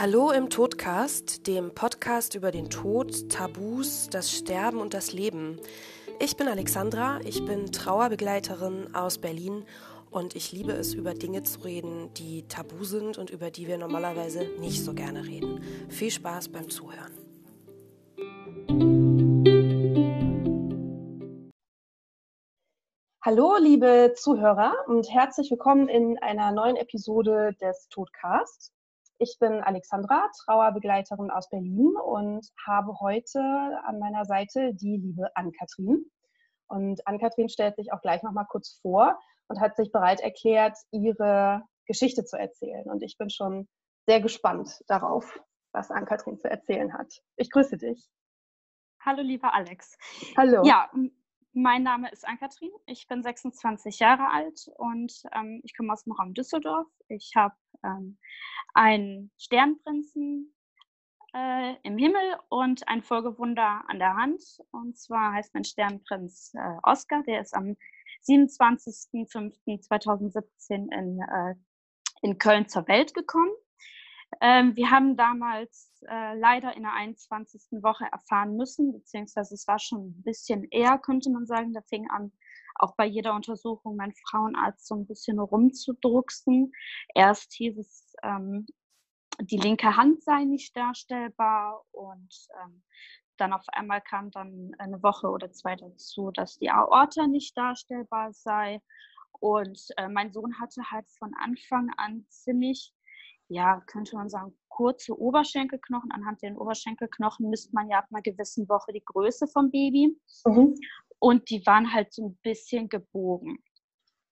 Hallo im Todcast, dem Podcast über den Tod, Tabus, das Sterben und das Leben. Ich bin Alexandra, ich bin Trauerbegleiterin aus Berlin und ich liebe es, über Dinge zu reden, die tabu sind und über die wir normalerweise nicht so gerne reden. Viel Spaß beim Zuhören. Hallo, liebe Zuhörer und herzlich willkommen in einer neuen Episode des Todcasts. Ich bin Alexandra, Trauerbegleiterin aus Berlin und habe heute an meiner Seite die liebe Ann-Kathrin. Und Ann-Kathrin stellt sich auch gleich nochmal kurz vor und hat sich bereit erklärt, ihre Geschichte zu erzählen. Und ich bin schon sehr gespannt darauf, was Ann-Kathrin zu erzählen hat. Ich grüße dich. Hallo, lieber Alex. Hallo. Ja, mein Name ist Ann-Kathrin. Ich bin 26 Jahre alt und ähm, ich komme aus dem Raum Düsseldorf. Ich habe ähm, einen Sternprinzen äh, im Himmel und ein Folgewunder an der Hand. Und zwar heißt mein Sternprinz äh, Oscar. Der ist am 27.05.2017 in, äh, in Köln zur Welt gekommen. Ähm, wir haben damals äh, leider in der 21. Woche erfahren müssen, beziehungsweise es war schon ein bisschen eher, könnte man sagen. Da fing an, auch bei jeder Untersuchung mein Frauenarzt so ein bisschen rumzudrucksen. Erst hieß es, ähm, die linke Hand sei nicht darstellbar und ähm, dann auf einmal kam dann eine Woche oder zwei dazu, dass die Aorta nicht darstellbar sei. Und äh, mein Sohn hatte halt von Anfang an ziemlich ja, könnte man sagen, kurze Oberschenkelknochen. Anhand der Oberschenkelknochen misst man ja ab einer gewissen Woche die Größe vom Baby. Mhm. Und die waren halt so ein bisschen gebogen.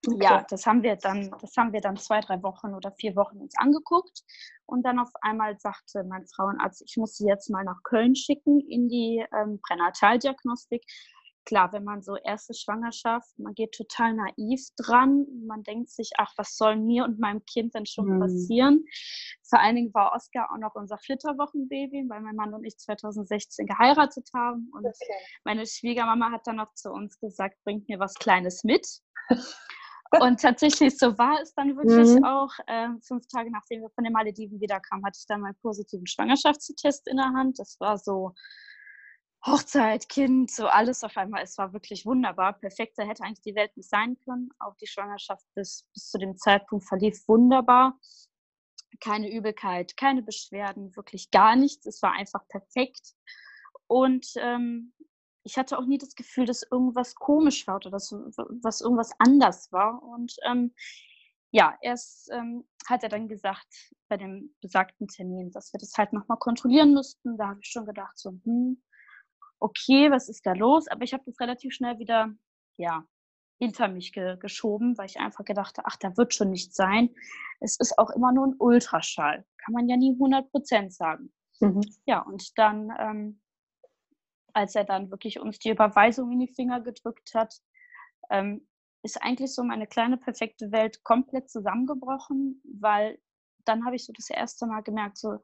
Okay. Ja, das haben wir dann, das haben wir dann zwei, drei Wochen oder vier Wochen uns angeguckt. Und dann auf einmal sagte mein Frauenarzt, ich muss sie jetzt mal nach Köln schicken in die ähm, Pränataldiagnostik klar, wenn man so erste Schwangerschaft, man geht total naiv dran, man denkt sich, ach, was soll mir und meinem Kind denn schon mhm. passieren? Vor allen Dingen war Oskar auch noch unser Flitterwochenbaby, weil mein Mann und ich 2016 geheiratet haben und okay. meine Schwiegermama hat dann noch zu uns gesagt, bringt mir was Kleines mit. Und tatsächlich, so war es dann wirklich mhm. auch. Äh, fünf Tage nachdem wir von den Malediven wiederkamen, hatte ich dann meinen positiven Schwangerschaftstest in der Hand. Das war so, Hochzeit, Kind, so alles auf einmal. Es war wirklich wunderbar. Perfekter hätte eigentlich die Welt nicht sein können. Auch die Schwangerschaft bis, bis zu dem Zeitpunkt verlief wunderbar. Keine Übelkeit, keine Beschwerden, wirklich gar nichts. Es war einfach perfekt. Und ähm, ich hatte auch nie das Gefühl, dass irgendwas komisch war oder dass was irgendwas anders war. Und ähm, ja, erst ähm, hat er dann gesagt, bei dem besagten Termin, dass wir das halt nochmal kontrollieren müssten. Da habe ich schon gedacht, so, hm, okay, was ist da los? Aber ich habe das relativ schnell wieder, ja, hinter mich ge geschoben, weil ich einfach gedacht ach, da wird schon nichts sein. Es ist auch immer nur ein Ultraschall. Kann man ja nie 100 Prozent sagen. Mhm. Ja, und dann, ähm, als er dann wirklich uns die Überweisung in die Finger gedrückt hat, ähm, ist eigentlich so meine kleine perfekte Welt komplett zusammengebrochen, weil dann habe ich so das erste Mal gemerkt, so,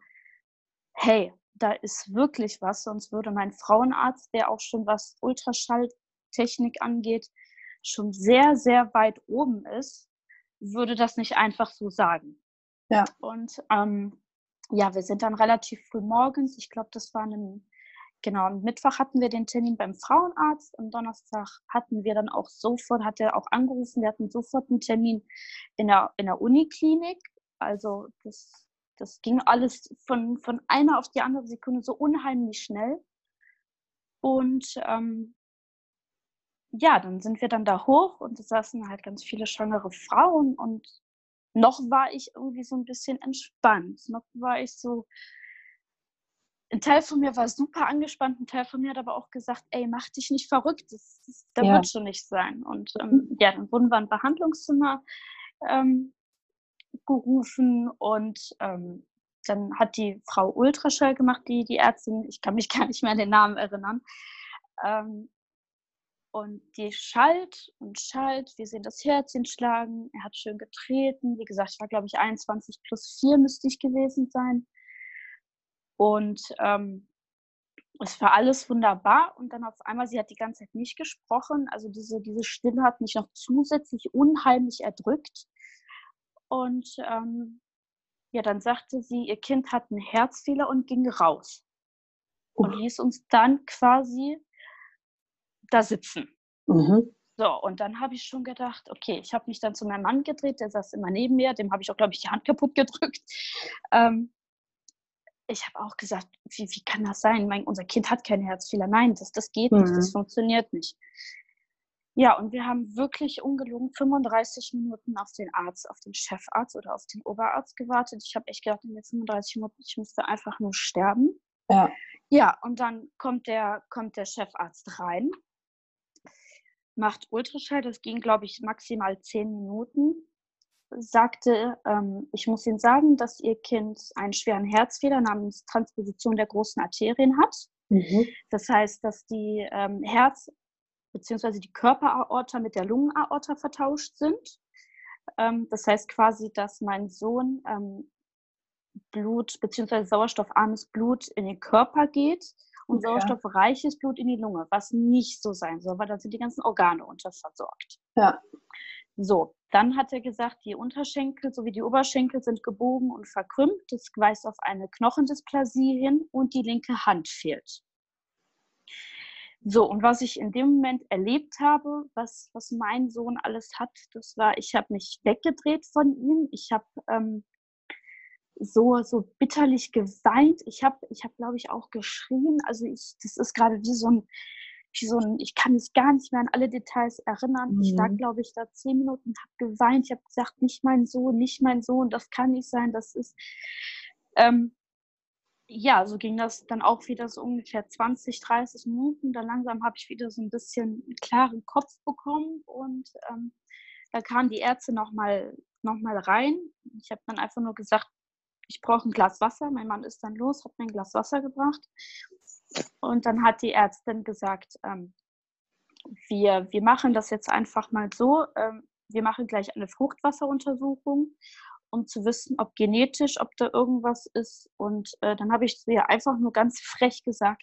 hey, da ist wirklich was, sonst würde mein Frauenarzt, der auch schon was Ultraschalltechnik angeht, schon sehr, sehr weit oben ist, würde das nicht einfach so sagen. Ja. Und ähm, ja, wir sind dann relativ früh morgens, ich glaube, das war ein, genau, am Mittwoch hatten wir den Termin beim Frauenarzt, am Donnerstag hatten wir dann auch sofort, hat er auch angerufen, wir hatten sofort einen Termin in der, in der Uniklinik. Also das das ging alles von, von einer auf die andere Sekunde so unheimlich schnell. Und ähm, ja, dann sind wir dann da hoch und es saßen halt ganz viele schwangere Frauen und noch war ich irgendwie so ein bisschen entspannt. Noch war ich so, ein Teil von mir war super angespannt, ein Teil von mir hat aber auch gesagt, ey, mach dich nicht verrückt, das, das, da ja. wird schon nicht sein. Und ähm, ja, dann wurden wir ein Behandlungszimmer ähm, gerufen und ähm, dann hat die Frau Ultraschall gemacht, die, die Ärztin, ich kann mich gar nicht mehr an den Namen erinnern. Ähm, und die schallt und schallt, wir sehen das Herzchen schlagen, er hat schön getreten, wie gesagt, ich war glaube ich 21 plus 4 müsste ich gewesen sein. Und ähm, es war alles wunderbar und dann auf einmal, sie hat die ganze Zeit nicht gesprochen, also diese, diese Stille hat mich noch zusätzlich unheimlich erdrückt. Und ähm, ja, dann sagte sie, ihr Kind hat einen Herzfehler und ging raus. Und ließ uns dann quasi da sitzen. Mhm. So, und dann habe ich schon gedacht, okay, ich habe mich dann zu meinem Mann gedreht, der saß immer neben mir, dem habe ich auch, glaube ich, die Hand kaputt gedrückt. Ähm, ich habe auch gesagt, wie, wie kann das sein? Mein, unser Kind hat keinen Herzfehler. Nein, das, das geht mhm. nicht, das mhm. funktioniert nicht. Ja, und wir haben wirklich ungelogen 35 Minuten auf den Arzt, auf den Chefarzt oder auf den Oberarzt gewartet. Ich habe echt gedacht, in den 35 Minuten, ich müsste einfach nur sterben. Ja. Ja, und dann kommt der, kommt der Chefarzt rein macht Ultraschall, das ging, glaube ich, maximal zehn Minuten, sagte, ähm, ich muss Ihnen sagen, dass Ihr Kind einen schweren Herzfehler namens Transposition der großen Arterien hat. Mhm. Das heißt, dass die ähm, Herz- bzw. die Körperaorta mit der Lungenaorta vertauscht sind. Ähm, das heißt quasi, dass mein Sohn ähm, Blut bzw. sauerstoffarmes Blut in den Körper geht und ja. sauerstoffreiches Blut in die Lunge, was nicht so sein soll, weil dann sind die ganzen Organe unterversorgt. Ja. So, dann hat er gesagt, die Unterschenkel sowie die Oberschenkel sind gebogen und verkrümmt. Das weist auf eine Knochendysplasie hin und die linke Hand fehlt. So, und was ich in dem Moment erlebt habe, was, was mein Sohn alles hat, das war, ich habe mich weggedreht von ihm. Ich habe ähm, so, so bitterlich geweint. Ich habe, ich hab, glaube ich, auch geschrien. Also ich, das ist gerade wie so ein, wie so ein, ich kann mich gar nicht mehr an alle Details erinnern. Mhm. Ich lag, glaube ich, da zehn Minuten und habe geweint. Ich habe gesagt, nicht mein Sohn, nicht mein Sohn, das kann nicht sein, das ist. Ähm, ja, so ging das dann auch wieder so ungefähr 20, 30 Minuten. Dann langsam habe ich wieder so ein bisschen einen klaren Kopf bekommen und ähm, da kamen die Ärzte nochmal noch mal rein. Ich habe dann einfach nur gesagt, ich brauche ein Glas Wasser. Mein Mann ist dann los, hat mir ein Glas Wasser gebracht. Und dann hat die Ärztin gesagt, ähm, wir, wir machen das jetzt einfach mal so. Ähm, wir machen gleich eine Fruchtwasseruntersuchung, um zu wissen, ob genetisch, ob da irgendwas ist. Und äh, dann habe ich ihr einfach nur ganz frech gesagt,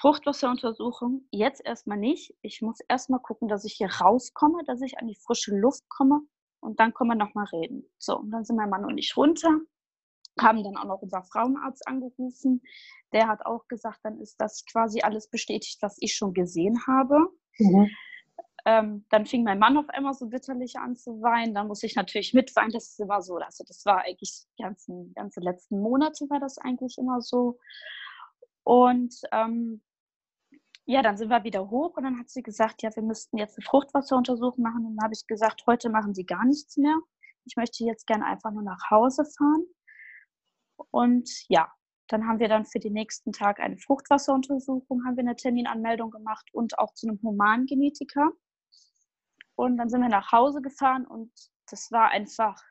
Fruchtwasseruntersuchung jetzt erstmal nicht. Ich muss erstmal gucken, dass ich hier rauskomme, dass ich an die frische Luft komme und dann können wir nochmal reden. So, und dann sind mein Mann und ich runter, haben dann auch noch unser Frauenarzt angerufen. Der hat auch gesagt, dann ist das quasi alles bestätigt, was ich schon gesehen habe. Mhm. Ähm, dann fing mein Mann auf einmal so bitterlich an zu weinen. Dann muss ich natürlich mitweinen. Das war so, also das war eigentlich die ganzen, ganze letzten Monate war das eigentlich immer so. Und ähm, ja, dann sind wir wieder hoch und dann hat sie gesagt, ja, wir müssten jetzt eine Fruchtwasseruntersuchung machen. Und dann habe ich gesagt, heute machen Sie gar nichts mehr. Ich möchte jetzt gerne einfach nur nach Hause fahren. Und ja, dann haben wir dann für den nächsten Tag eine Fruchtwasseruntersuchung, haben wir eine Terminanmeldung gemacht und auch zu einem Humangenetiker. Und dann sind wir nach Hause gefahren und das war einfach,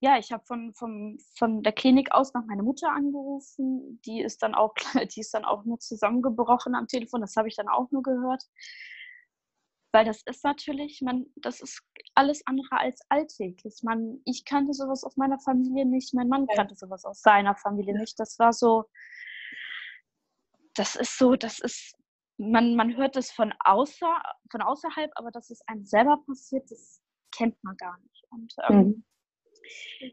ja, ich habe von, von, von der Klinik aus noch meine Mutter angerufen. Die ist dann auch, die ist dann auch nur zusammengebrochen am Telefon. Das habe ich dann auch nur gehört. Weil das ist natürlich, man, das ist alles andere als alltäglich. Man, ich kannte sowas aus meiner Familie nicht, mein Mann kannte sowas aus seiner Familie nicht. Das war so, das ist so, das ist, man, man hört es von, außer, von außerhalb, aber dass es einem selber passiert, das kennt man gar nicht. Und ähm, mhm.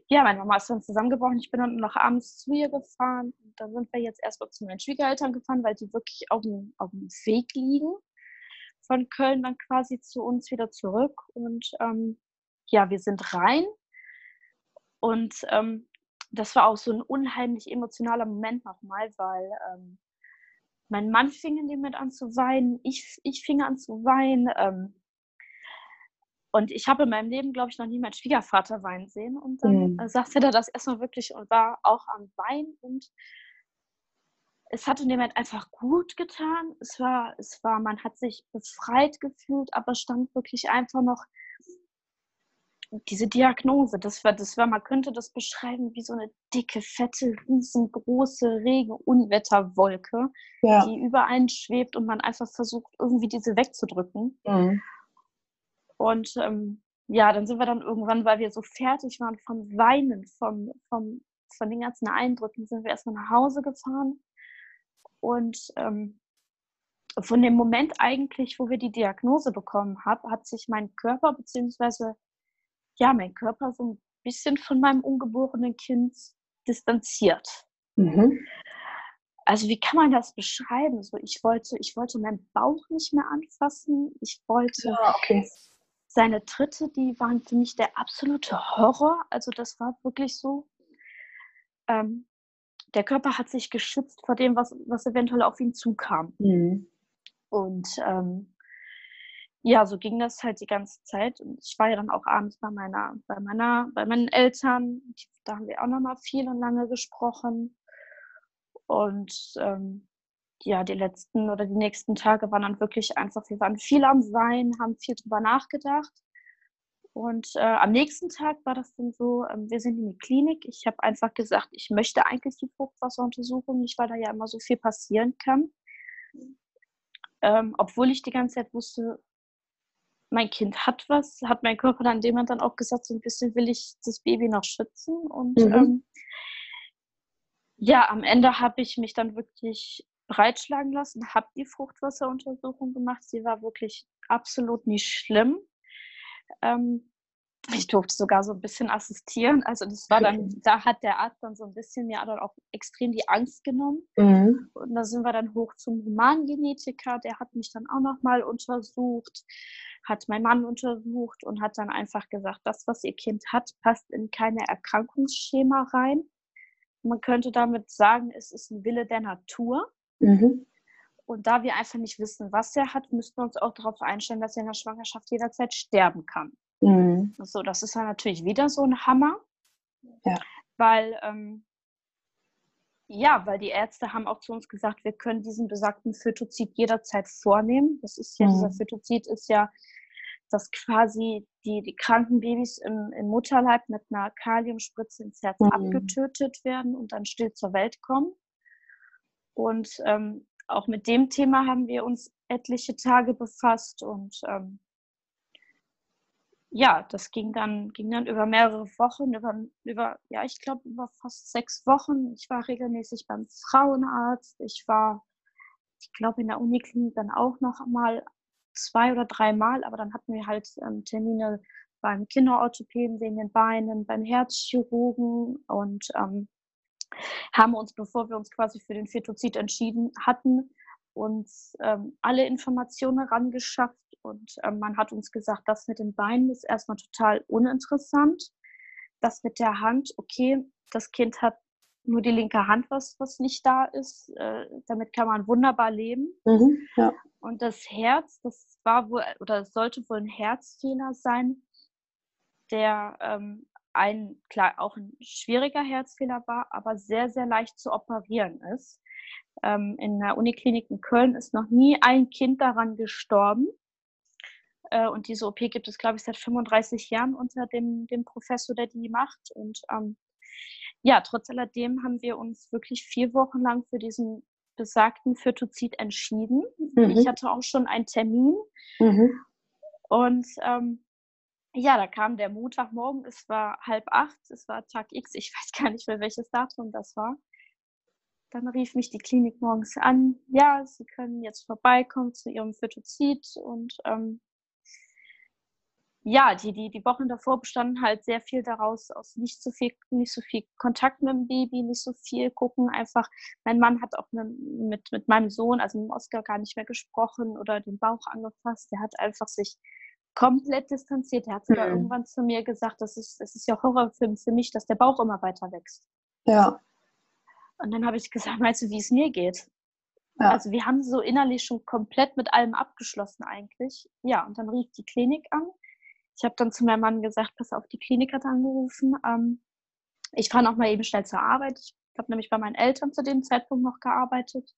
ja, meine Mama ist dann zusammengebrochen. Ich bin dann noch abends zu ihr gefahren. Und da sind wir jetzt erstmal zu meinen Schwiegereltern gefahren, weil die wirklich auf dem, auf dem Weg liegen von Köln dann quasi zu uns wieder zurück. Und ähm, ja, wir sind rein. Und ähm, das war auch so ein unheimlich emotionaler Moment nochmal, weil ähm, mein Mann fing in dem Moment an zu weinen, ich, ich fing an zu weinen. Ähm, und ich habe in meinem Leben, glaube ich, noch nie meinen Schwiegervater weinen sehen. Und dann mhm. sagte er das erstmal wirklich und war auch am Weinen. Und es hat in dem Moment einfach gut getan. Es war, es war, man hat sich befreit gefühlt, aber stand wirklich einfach noch diese Diagnose. Das war, das war, man könnte das beschreiben wie so eine dicke, fette, riesengroße Regen-Unwetterwolke, ja. die über einen schwebt und man einfach versucht, irgendwie diese wegzudrücken. Mhm. Und ähm, ja, dann sind wir dann irgendwann, weil wir so fertig waren vom Weinen, vom, vom, von den ganzen Eindrücken, sind wir erstmal nach Hause gefahren und ähm, von dem Moment eigentlich, wo wir die Diagnose bekommen haben, hat sich mein Körper beziehungsweise ja, mein Körper so ein bisschen von meinem ungeborenen Kind distanziert. Mhm. Also wie kann man das beschreiben? So, ich wollte, ich wollte meinen Bauch nicht mehr anfassen. Ich wollte ja, okay. seine Tritte, die waren für mich der absolute Horror. Also das war wirklich so. Ähm, der Körper hat sich geschützt vor dem, was, was eventuell auf ihn zukam. Mhm. Und ähm, ja, so ging das halt die ganze Zeit. Und ich war ja dann auch abends bei meiner, bei meiner, bei meinen Eltern. Da haben wir auch nochmal viel und lange gesprochen. Und ähm, ja, die letzten oder die nächsten Tage waren dann wirklich einfach, wir waren viel am Sein, haben viel drüber nachgedacht. Und äh, am nächsten Tag war das dann so, ähm, wir sind in die Klinik. Ich habe einfach gesagt, ich möchte eigentlich die Fruchtwasseruntersuchung nicht, weil da ja immer so viel passieren kann. Ähm, obwohl ich die ganze Zeit wusste, mein Kind hat was, hat mein Körper dann dem dann auch gesagt, so ein bisschen will ich das Baby noch schützen. Und mhm. ähm, ja, am Ende habe ich mich dann wirklich breitschlagen lassen, habe die Fruchtwasseruntersuchung gemacht. Sie war wirklich absolut nicht schlimm. Ähm, ich durfte sogar so ein bisschen assistieren. Also das war dann, da hat der Arzt dann so ein bisschen mir dann auch extrem die Angst genommen. Mhm. Und da sind wir dann hoch zum Humangenetiker, der hat mich dann auch nochmal untersucht, hat mein Mann untersucht und hat dann einfach gesagt, das, was ihr Kind hat, passt in keine Erkrankungsschema rein. Man könnte damit sagen, es ist ein Wille der Natur. Mhm. Und da wir einfach nicht wissen, was er hat, müssten wir uns auch darauf einstellen, dass er in der Schwangerschaft jederzeit sterben kann. Mhm. So, das ist dann natürlich wieder so ein Hammer, ja. weil ähm, ja, weil die Ärzte haben auch zu uns gesagt, wir können diesen besagten Phytozid jederzeit vornehmen. Das ist ja, mhm. dieser Phytozid ist ja, dass quasi die, die kranken Babys im, im Mutterleib mit einer Kaliumspritze ins Herz mhm. abgetötet werden und dann still zur Welt kommen. Und ähm, auch mit dem Thema haben wir uns etliche Tage befasst und ähm, ja, das ging dann, ging dann über mehrere Wochen, über, über ja, ich glaube, über fast sechs Wochen. Ich war regelmäßig beim Frauenarzt. Ich war, ich glaube, in der Uniklinik dann auch noch mal zwei oder dreimal, aber dann hatten wir halt ähm, Termine beim Kinderorthopäden wegen den Beinen, beim Herzchirurgen und ähm, haben uns, bevor wir uns quasi für den Fetozid entschieden hatten, uns ähm, alle Informationen herangeschafft und ähm, man hat uns gesagt, das mit den Beinen ist erstmal total uninteressant. Das mit der Hand, okay, das Kind hat nur die linke Hand, was, was nicht da ist. Äh, damit kann man wunderbar leben. Mhm, ja. Und das Herz, das war wohl oder sollte wohl ein Herzfehler sein, der ähm, ein, klar, auch ein schwieriger Herzfehler war, aber sehr, sehr leicht zu operieren ist. Ähm, in der Uniklinik in Köln ist noch nie ein Kind daran gestorben. Äh, und diese OP gibt es, glaube ich, seit 35 Jahren unter dem, dem Professor, der die macht. Und ähm, ja, trotz alledem haben wir uns wirklich vier Wochen lang für diesen besagten Phytozid entschieden. Mhm. Ich hatte auch schon einen Termin. Mhm. Und ähm, ja, da kam der Montagmorgen, es war halb acht, es war Tag X, ich weiß gar nicht mehr, welches Datum das war. Dann rief mich die Klinik morgens an, ja, Sie können jetzt vorbeikommen zu Ihrem Phytozid und ähm, ja, die, die, die Wochen davor bestanden halt sehr viel daraus, aus nicht so viel, nicht so viel Kontakt mit dem Baby, nicht so viel gucken. Einfach, mein Mann hat auch mit, mit meinem Sohn, also mit Oscar, gar nicht mehr gesprochen oder den Bauch angefasst. Der hat einfach sich komplett distanziert. Er hat sogar mhm. irgendwann zu mir gesagt, das ist, das ist ja Horrorfilm für mich, dass der Bauch immer weiter wächst. Ja. Und dann habe ich gesagt, meinst du, wie es mir geht? Ja. Also wir haben so innerlich schon komplett mit allem abgeschlossen eigentlich. Ja, und dann rief die Klinik an. Ich habe dann zu meinem Mann gesagt, pass auf, die Klinik hat angerufen. Ähm, ich fahre noch mal eben schnell zur Arbeit. Ich habe nämlich bei meinen Eltern zu dem Zeitpunkt noch gearbeitet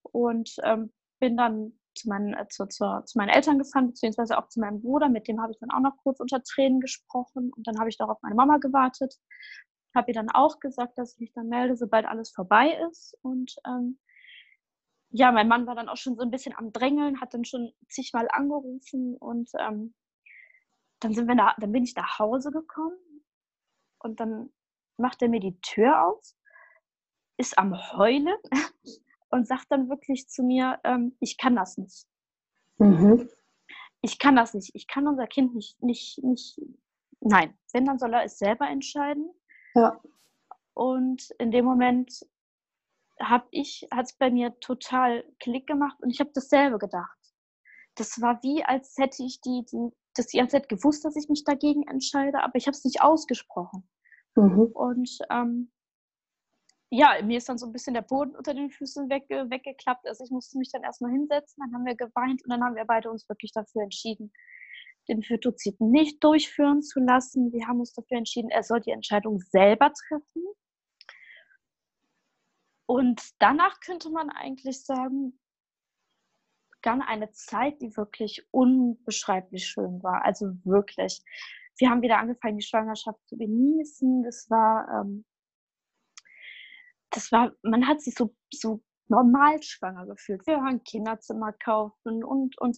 und ähm, bin dann zu meinen, äh, zu, zu, zu, meinen Eltern gefahren, beziehungsweise auch zu meinem Bruder. Mit dem habe ich dann auch noch kurz unter Tränen gesprochen. Und dann habe ich doch auf meine Mama gewartet. Habe ihr dann auch gesagt, dass ich mich dann melde, sobald alles vorbei ist. Und ähm, ja, mein Mann war dann auch schon so ein bisschen am Drängeln, hat dann schon zigmal angerufen und ähm, dann sind wir da, dann bin ich nach Hause gekommen und dann macht er mir die Tür auf, ist am Heulen und sagt dann wirklich zu mir, ähm, ich kann das nicht. Mhm. Ich kann das nicht. Ich kann unser Kind nicht, nicht, nicht, nein, wenn, dann soll er es selber entscheiden. Ja. Und in dem Moment habe ich, hat es bei mir total Klick gemacht und ich habe dasselbe gedacht. Das war wie, als hätte ich die, die, das die ganze Zeit gewusst, dass ich mich dagegen entscheide, aber ich habe es nicht ausgesprochen. Mhm. Und ähm, ja, mir ist dann so ein bisschen der Boden unter den Füßen wegge weggeklappt. Also ich musste mich dann erstmal hinsetzen, dann haben wir geweint und dann haben wir beide uns wirklich dafür entschieden, den Fötozid nicht durchführen zu lassen. Wir haben uns dafür entschieden, er soll die Entscheidung selber treffen. Und danach könnte man eigentlich sagen, begann eine Zeit, die wirklich unbeschreiblich schön war. Also wirklich. Wir haben wieder angefangen, die Schwangerschaft zu genießen. Das war, ähm, das war, man hat sich so, so normal schwanger gefühlt. Wir haben Kinderzimmer kaufen und, und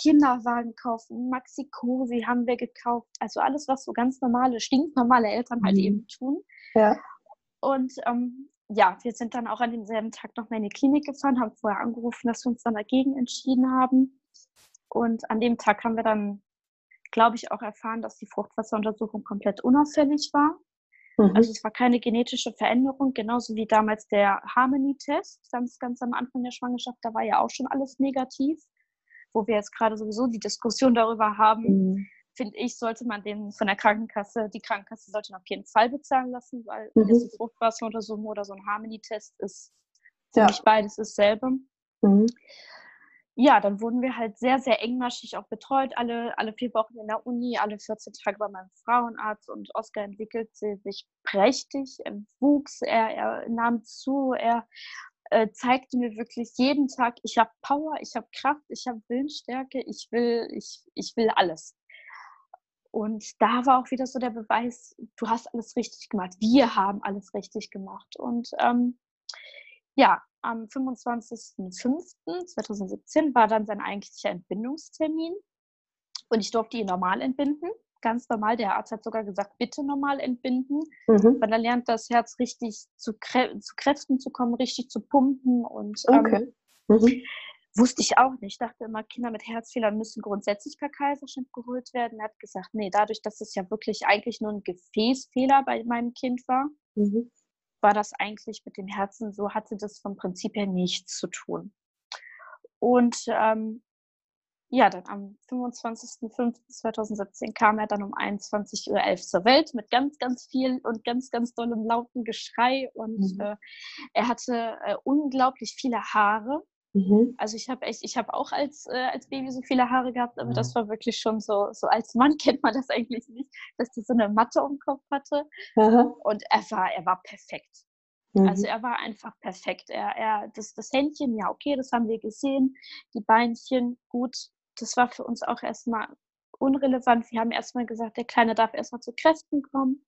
Kinderwagen kaufen, Maxi-Cosi haben wir gekauft. Also alles, was so ganz normale, stinknormale Eltern halt mhm. eben tun. Ja. Und ähm, ja, wir sind dann auch an demselben Tag noch mal in die Klinik gefahren, haben vorher angerufen, dass wir uns dann dagegen entschieden haben. Und an dem Tag haben wir dann, glaube ich, auch erfahren, dass die Fruchtwasseruntersuchung komplett unauffällig war. Mhm. Also es war keine genetische Veränderung, genauso wie damals der Harmony-Test, ganz, ganz am Anfang der Schwangerschaft, da war ja auch schon alles negativ, wo wir jetzt gerade sowieso die Diskussion darüber haben, mhm finde ich, sollte man den von der Krankenkasse, die Krankenkasse sollte ihn auf jeden Fall bezahlen lassen, weil mhm. eine Fruchtwasseruntersuchung oder so ein Harmony-Test ist für ja. mich beides dasselbe. Mhm. Ja, dann wurden wir halt sehr, sehr engmaschig auch betreut, alle, alle vier Wochen in der Uni, alle 14 Tage bei meinem Frauenarzt und Oskar entwickelte sich prächtig, er wuchs, er, er nahm zu, er äh, zeigte mir wirklich jeden Tag, ich habe Power, ich habe Kraft, ich habe Willensstärke, ich will, ich, ich will alles. Und da war auch wieder so der Beweis, du hast alles richtig gemacht. Wir haben alles richtig gemacht. Und ähm, ja, am 25.05.2017 war dann sein eigentlicher Entbindungstermin. Und ich durfte ihn normal entbinden. Ganz normal. Der Arzt hat sogar gesagt, bitte normal entbinden. Mhm. Weil er lernt, das Herz richtig zu, Krä zu Kräften zu kommen, richtig zu pumpen. Und ähm, okay. mhm. Wusste ich auch nicht. Ich dachte immer, Kinder mit Herzfehlern müssen grundsätzlich per Kaiserschnitt geholt werden. Er hat gesagt, nee, dadurch, dass es ja wirklich eigentlich nur ein Gefäßfehler bei meinem Kind war, mhm. war das eigentlich mit dem Herzen so, hatte das vom Prinzip her nichts zu tun. Und ähm, ja, dann am 25.05.2017 kam er dann um 21.11 Uhr zur Welt mit ganz, ganz viel und ganz, ganz dollem lauten Geschrei. Und mhm. äh, er hatte äh, unglaublich viele Haare. Mhm. Also ich habe echt, ich habe auch als, äh, als Baby so viele Haare gehabt, aber ja. das war wirklich schon so, so als Mann kennt man das eigentlich nicht, dass der so eine Matte um den Kopf hatte. Aha. Und er war, er war perfekt. Also mhm. Also er war einfach perfekt. Er, er, das, das Händchen, ja, okay, das haben wir gesehen. Die Beinchen, gut, das war für uns auch erstmal unrelevant. Wir haben erstmal gesagt, der Kleine darf erstmal zu Kräften kommen.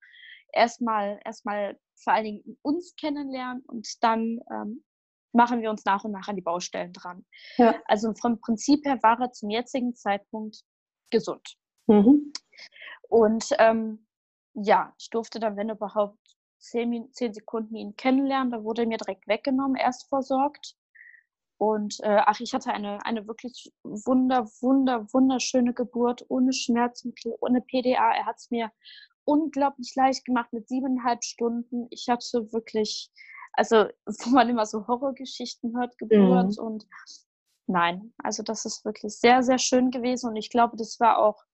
Erstmal, erstmal vor allen Dingen uns kennenlernen und dann ähm, machen wir uns nach und nach an die Baustellen dran. Ja. Also vom Prinzip her war er zum jetzigen Zeitpunkt gesund. Mhm. Und ähm, ja, ich durfte dann, wenn überhaupt, zehn, zehn Sekunden ihn kennenlernen. Da wurde er mir direkt weggenommen, erst versorgt. Und äh, ach, ich hatte eine, eine wirklich wunder, wunder, wunderschöne Geburt, ohne Schmerzmittel, ohne PDA. Er hat es mir unglaublich leicht gemacht mit siebeneinhalb Stunden. Ich hatte wirklich also wo man immer so Horrorgeschichten hört, Geburt mhm. und nein, also das ist wirklich sehr, sehr schön gewesen und ich glaube, das war auch,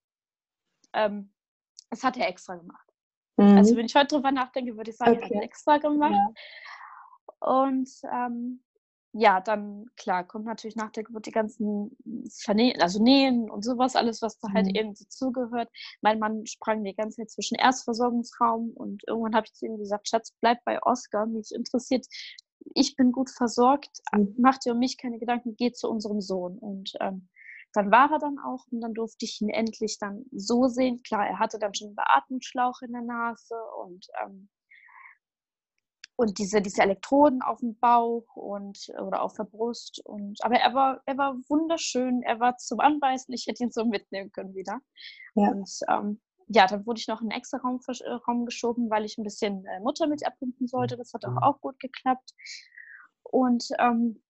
ähm, das hat er extra gemacht. Also, mhm. Also wenn ich heute drüber nachdenke, würde ich sagen, okay. er hat extra gemacht. Ja. Und ähm, ja, dann klar, kommt natürlich nach der Geburt die ganzen Vernähen, also Nähen und sowas, alles, was da halt mhm. eben dazugehört. Mein Mann sprang die ganze Zeit zwischen Erstversorgungsraum und irgendwann habe ich zu ihm gesagt, Schatz, bleib bei Oscar, mich interessiert, ich bin gut versorgt, mhm. mach dir um mich keine Gedanken, geh zu unserem Sohn. Und ähm, dann war er dann auch und dann durfte ich ihn endlich dann so sehen. Klar, er hatte dann schon einen Beatmungsschlauch in der Nase und ähm, und diese, diese Elektroden auf dem Bauch und oder auf der Brust. Und, aber er war, er war wunderschön, er war zum Anbeißen, ich hätte ihn so mitnehmen können wieder. Ja. Und ähm, ja, dann wurde ich noch in einen extra Raum, äh, Raum geschoben, weil ich ein bisschen äh, Muttermilch abpumpen sollte. Das hat auch, mhm. auch gut geklappt. Und ähm,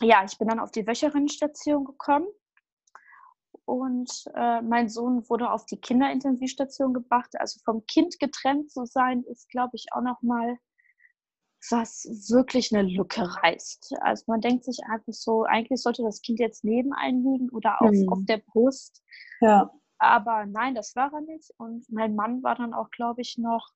ja, ich bin dann auf die Wöcherinnenstation gekommen. und äh, mein Sohn wurde auf die Kinderintensivstation gebracht. Also vom Kind getrennt zu sein, ist, glaube ich, auch nochmal was wirklich eine Lücke reißt. Also man denkt sich einfach so, eigentlich sollte das Kind jetzt neben einem liegen oder auf, mhm. auf der Brust. Ja. Aber nein, das war er nicht. Und mein Mann war dann auch, glaube ich, noch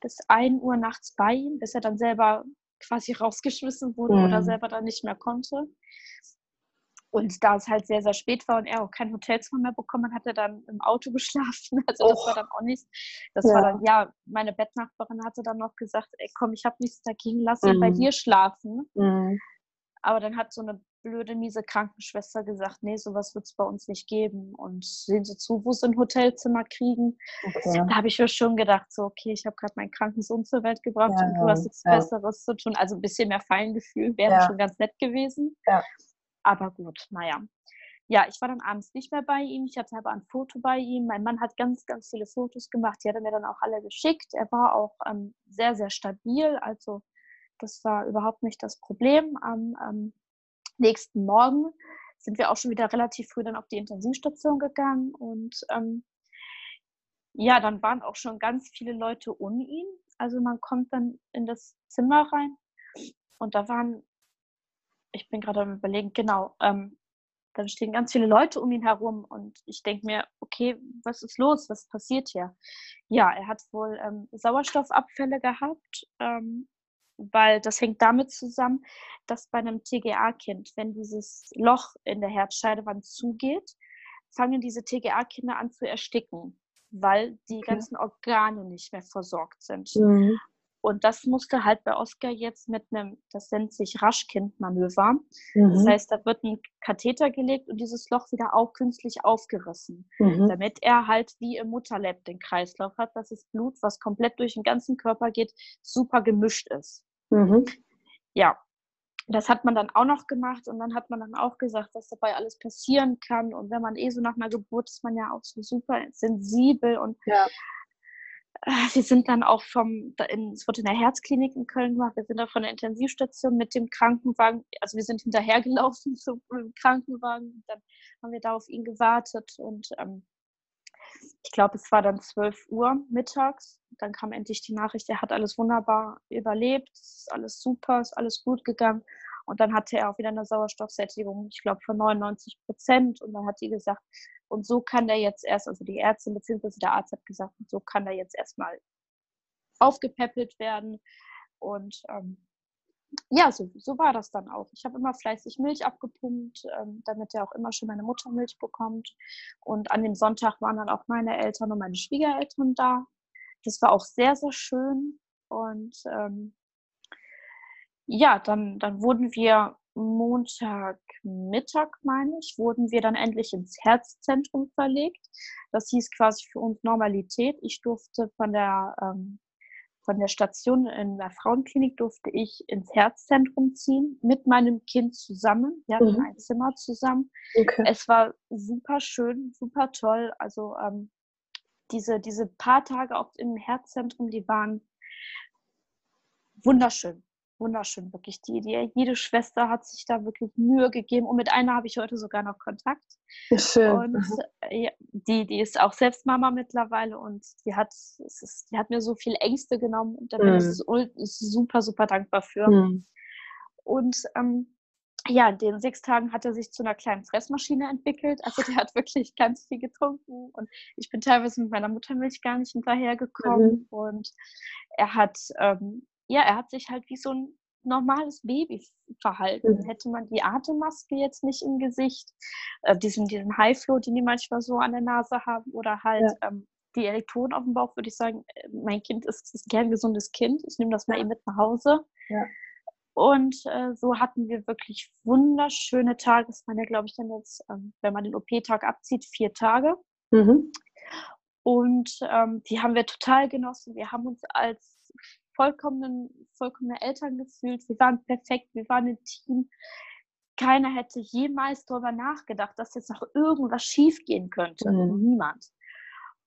bis 1 Uhr nachts bei ihm, bis er dann selber quasi rausgeschmissen wurde mhm. oder selber dann nicht mehr konnte. Und da es halt sehr, sehr spät war und er auch kein Hotelzimmer mehr bekommen hat, hat er dann im Auto geschlafen. Also das oh. war dann auch nicht. Das ja. war dann, ja, meine Bettnachbarin hatte dann noch gesagt, ey komm, ich habe nichts dagegen, lass ihn mhm. bei dir schlafen. Mhm. Aber dann hat so eine blöde, miese Krankenschwester gesagt, nee, sowas wird es bei uns nicht geben. Und sehen Sie zu, wo Sie ein Hotelzimmer kriegen. Okay. Da habe ich mir schon gedacht, so, okay, ich habe gerade meinen kranken Sohn zur Welt gebracht ja, und du hast jetzt ja. Besseres zu tun. Also ein bisschen mehr Feingefühl wäre schon ganz nett gewesen. Ja. Aber gut, naja. Ja, ich war dann abends nicht mehr bei ihm. Ich hatte aber ein Foto bei ihm. Mein Mann hat ganz, ganz viele Fotos gemacht. Die hat er mir dann auch alle geschickt. Er war auch ähm, sehr, sehr stabil. Also das war überhaupt nicht das Problem. Am ähm, nächsten Morgen sind wir auch schon wieder relativ früh dann auf die Intensivstation gegangen. Und ähm, ja, dann waren auch schon ganz viele Leute um ihn. Also man kommt dann in das Zimmer rein und da waren ich bin gerade am überlegen, genau, ähm, dann stehen ganz viele Leute um ihn herum und ich denke mir, okay, was ist los? Was passiert hier? Ja, er hat wohl ähm, Sauerstoffabfälle gehabt, ähm, weil das hängt damit zusammen, dass bei einem TGA-Kind, wenn dieses Loch in der Herzscheidewand zugeht, fangen diese TGA-Kinder an zu ersticken, weil die ganzen Organe nicht mehr versorgt sind. Mhm. Und das musste halt bei Oscar jetzt mit einem, das nennt sich Raschkind-Manöver. Mhm. Das heißt, da wird ein Katheter gelegt und dieses Loch wieder auch künstlich aufgerissen, mhm. damit er halt wie im Mutterleib den Kreislauf hat, dass das Blut, was komplett durch den ganzen Körper geht, super gemischt ist. Mhm. Ja, das hat man dann auch noch gemacht und dann hat man dann auch gesagt, was dabei alles passieren kann. Und wenn man eh so nach einer Geburt ist, man ja auch so super sensibel und ja wir sind dann auch vom, es wurde in der Herzklinik in Köln gemacht, wir sind dann von der Intensivstation mit dem Krankenwagen, also wir sind hinterhergelaufen zum Krankenwagen, dann haben wir da auf ihn gewartet und ähm, ich glaube, es war dann 12 Uhr mittags. Dann kam endlich die Nachricht, er hat alles wunderbar überlebt, es ist alles super, ist alles gut gegangen. Und dann hatte er auch wieder eine Sauerstoffsättigung, ich glaube, von 99 Prozent. Und dann hat die gesagt, und so kann der jetzt erst, also die Ärztin bzw. der Arzt hat gesagt, so kann der jetzt erstmal aufgepäppelt werden. Und ähm, ja, so, so war das dann auch. Ich habe immer fleißig Milch abgepumpt, ähm, damit er auch immer schon meine Muttermilch bekommt. Und an dem Sonntag waren dann auch meine Eltern und meine Schwiegereltern da. Das war auch sehr, sehr schön. Und ähm, ja, dann, dann wurden wir Montagmittag, meine ich, wurden wir dann endlich ins Herzzentrum verlegt. Das hieß quasi für uns Normalität. Ich durfte von der, ähm, von der Station in der Frauenklinik durfte ich ins Herzzentrum ziehen mit meinem Kind zusammen. Wir hatten mhm. ein Zimmer zusammen. Okay. Es war super schön, super toll. Also ähm, diese, diese paar Tage auch im Herzzentrum, die waren wunderschön wunderschön, wirklich. Die, die, jede Schwester hat sich da wirklich Mühe gegeben und mit einer habe ich heute sogar noch Kontakt. Schön. Und äh, die, die ist auch selbst Mama mittlerweile und die hat, ist, die hat mir so viele Ängste genommen und da bin mhm. ich super, super dankbar für. Mhm. Und ähm, ja, in den sechs Tagen hat er sich zu einer kleinen Fressmaschine entwickelt. Also der hat wirklich ganz viel getrunken und ich bin teilweise mit meiner Muttermilch gar nicht hinterhergekommen. Mhm. Und er hat ähm, ja, er hat sich halt wie so ein normales Baby verhalten. Mhm. Hätte man die Atemmaske jetzt nicht im Gesicht, äh, diesen, diesen High-Flow, den die manchmal so an der Nase haben, oder halt ja. ähm, die Elektroden auf dem Bauch, würde ich sagen, äh, mein Kind ist, ist gern gesundes Kind. Ich nehme das mal eben mit nach Hause. Ja. Und äh, so hatten wir wirklich wunderschöne Tage. Es waren ja, glaube ich, dann jetzt, ähm, wenn man den OP-Tag abzieht, vier Tage. Mhm. Und ähm, die haben wir total genossen. Wir haben uns als vollkommenen, vollkommene Eltern gefühlt. Wir waren perfekt, wir waren ein Team. Keiner hätte jemals darüber nachgedacht, dass jetzt noch irgendwas schiefgehen könnte. Mhm. Niemand.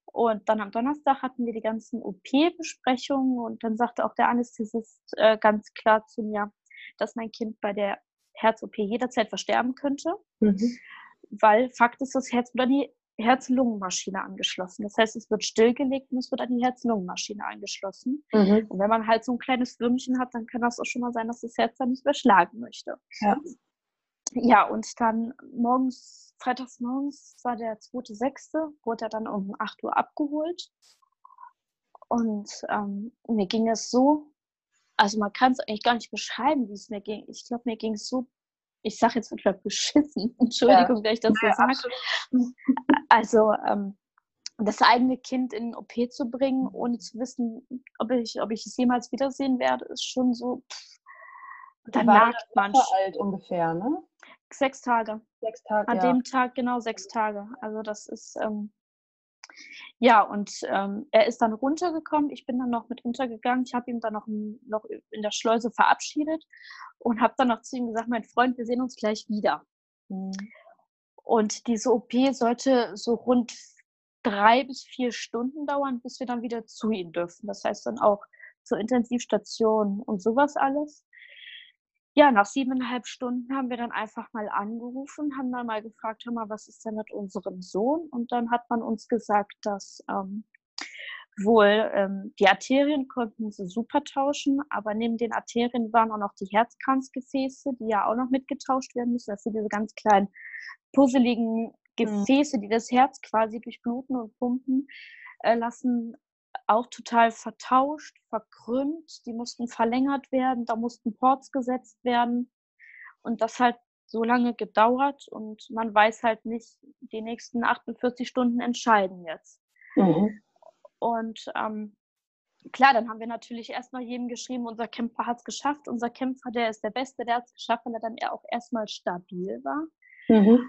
Und dann am Donnerstag hatten wir die ganzen OP-Besprechungen und dann sagte auch der Anästhesist äh, ganz klar zu mir, dass mein Kind bei der Herz-OP jederzeit versterben könnte. Mhm. weil Fakt ist, das Herz wird an die Herz-Lungen-Maschine angeschlossen. Das heißt, es wird stillgelegt und es wird an die Herz-Lungen-Maschine angeschlossen. Mhm. Und wenn man halt so ein kleines Würmchen hat, dann kann das auch schon mal sein, dass das Herz dann nicht mehr schlagen möchte. Ja, ja und dann morgens, freitags morgens war der 2.6., wurde er dann um 8 Uhr abgeholt. Und ähm, mir ging es so, also man kann es eigentlich gar nicht beschreiben, wie es mir ging. Ich glaube, mir ging es so ich sage jetzt wieder beschissen, Entschuldigung, ja. wenn ich das so sage. Also ähm, das eigene Kind in den OP zu bringen, ohne zu wissen, ob ich, ob ich es jemals wiedersehen werde, ist schon so. Pff, da nagt man. alt ungefähr, ne? Sechs Tage. Sechs Tage. An ja. dem Tag genau sechs Tage. Also das ist ähm, ja, und ähm, er ist dann runtergekommen. Ich bin dann noch mit runtergegangen. Ich habe ihn dann noch, noch in der Schleuse verabschiedet und habe dann noch zu ihm gesagt, mein Freund, wir sehen uns gleich wieder. Mhm. Und diese OP sollte so rund drei bis vier Stunden dauern, bis wir dann wieder zu ihm dürfen. Das heißt dann auch zur Intensivstation und sowas alles ja, nach siebeneinhalb Stunden haben wir dann einfach mal angerufen, haben dann mal gefragt, hör mal, was ist denn mit unserem Sohn? Und dann hat man uns gesagt, dass ähm, wohl ähm, die Arterien konnten sie super tauschen, aber neben den Arterien waren auch noch die Herzkranzgefäße, die ja auch noch mitgetauscht werden müssen. Das sind diese ganz kleinen, puzzeligen mhm. Gefäße, die das Herz quasi durchbluten und pumpen äh, lassen auch total vertauscht, verkrümmt. Die mussten verlängert werden, da mussten Ports gesetzt werden. Und das hat so lange gedauert und man weiß halt nicht, die nächsten 48 Stunden entscheiden jetzt. Mhm. Und ähm, klar, dann haben wir natürlich erstmal jedem geschrieben, unser Kämpfer hat es geschafft, unser Kämpfer, der ist der Beste, der hat es geschafft, weil er dann auch erstmal stabil war. Mhm.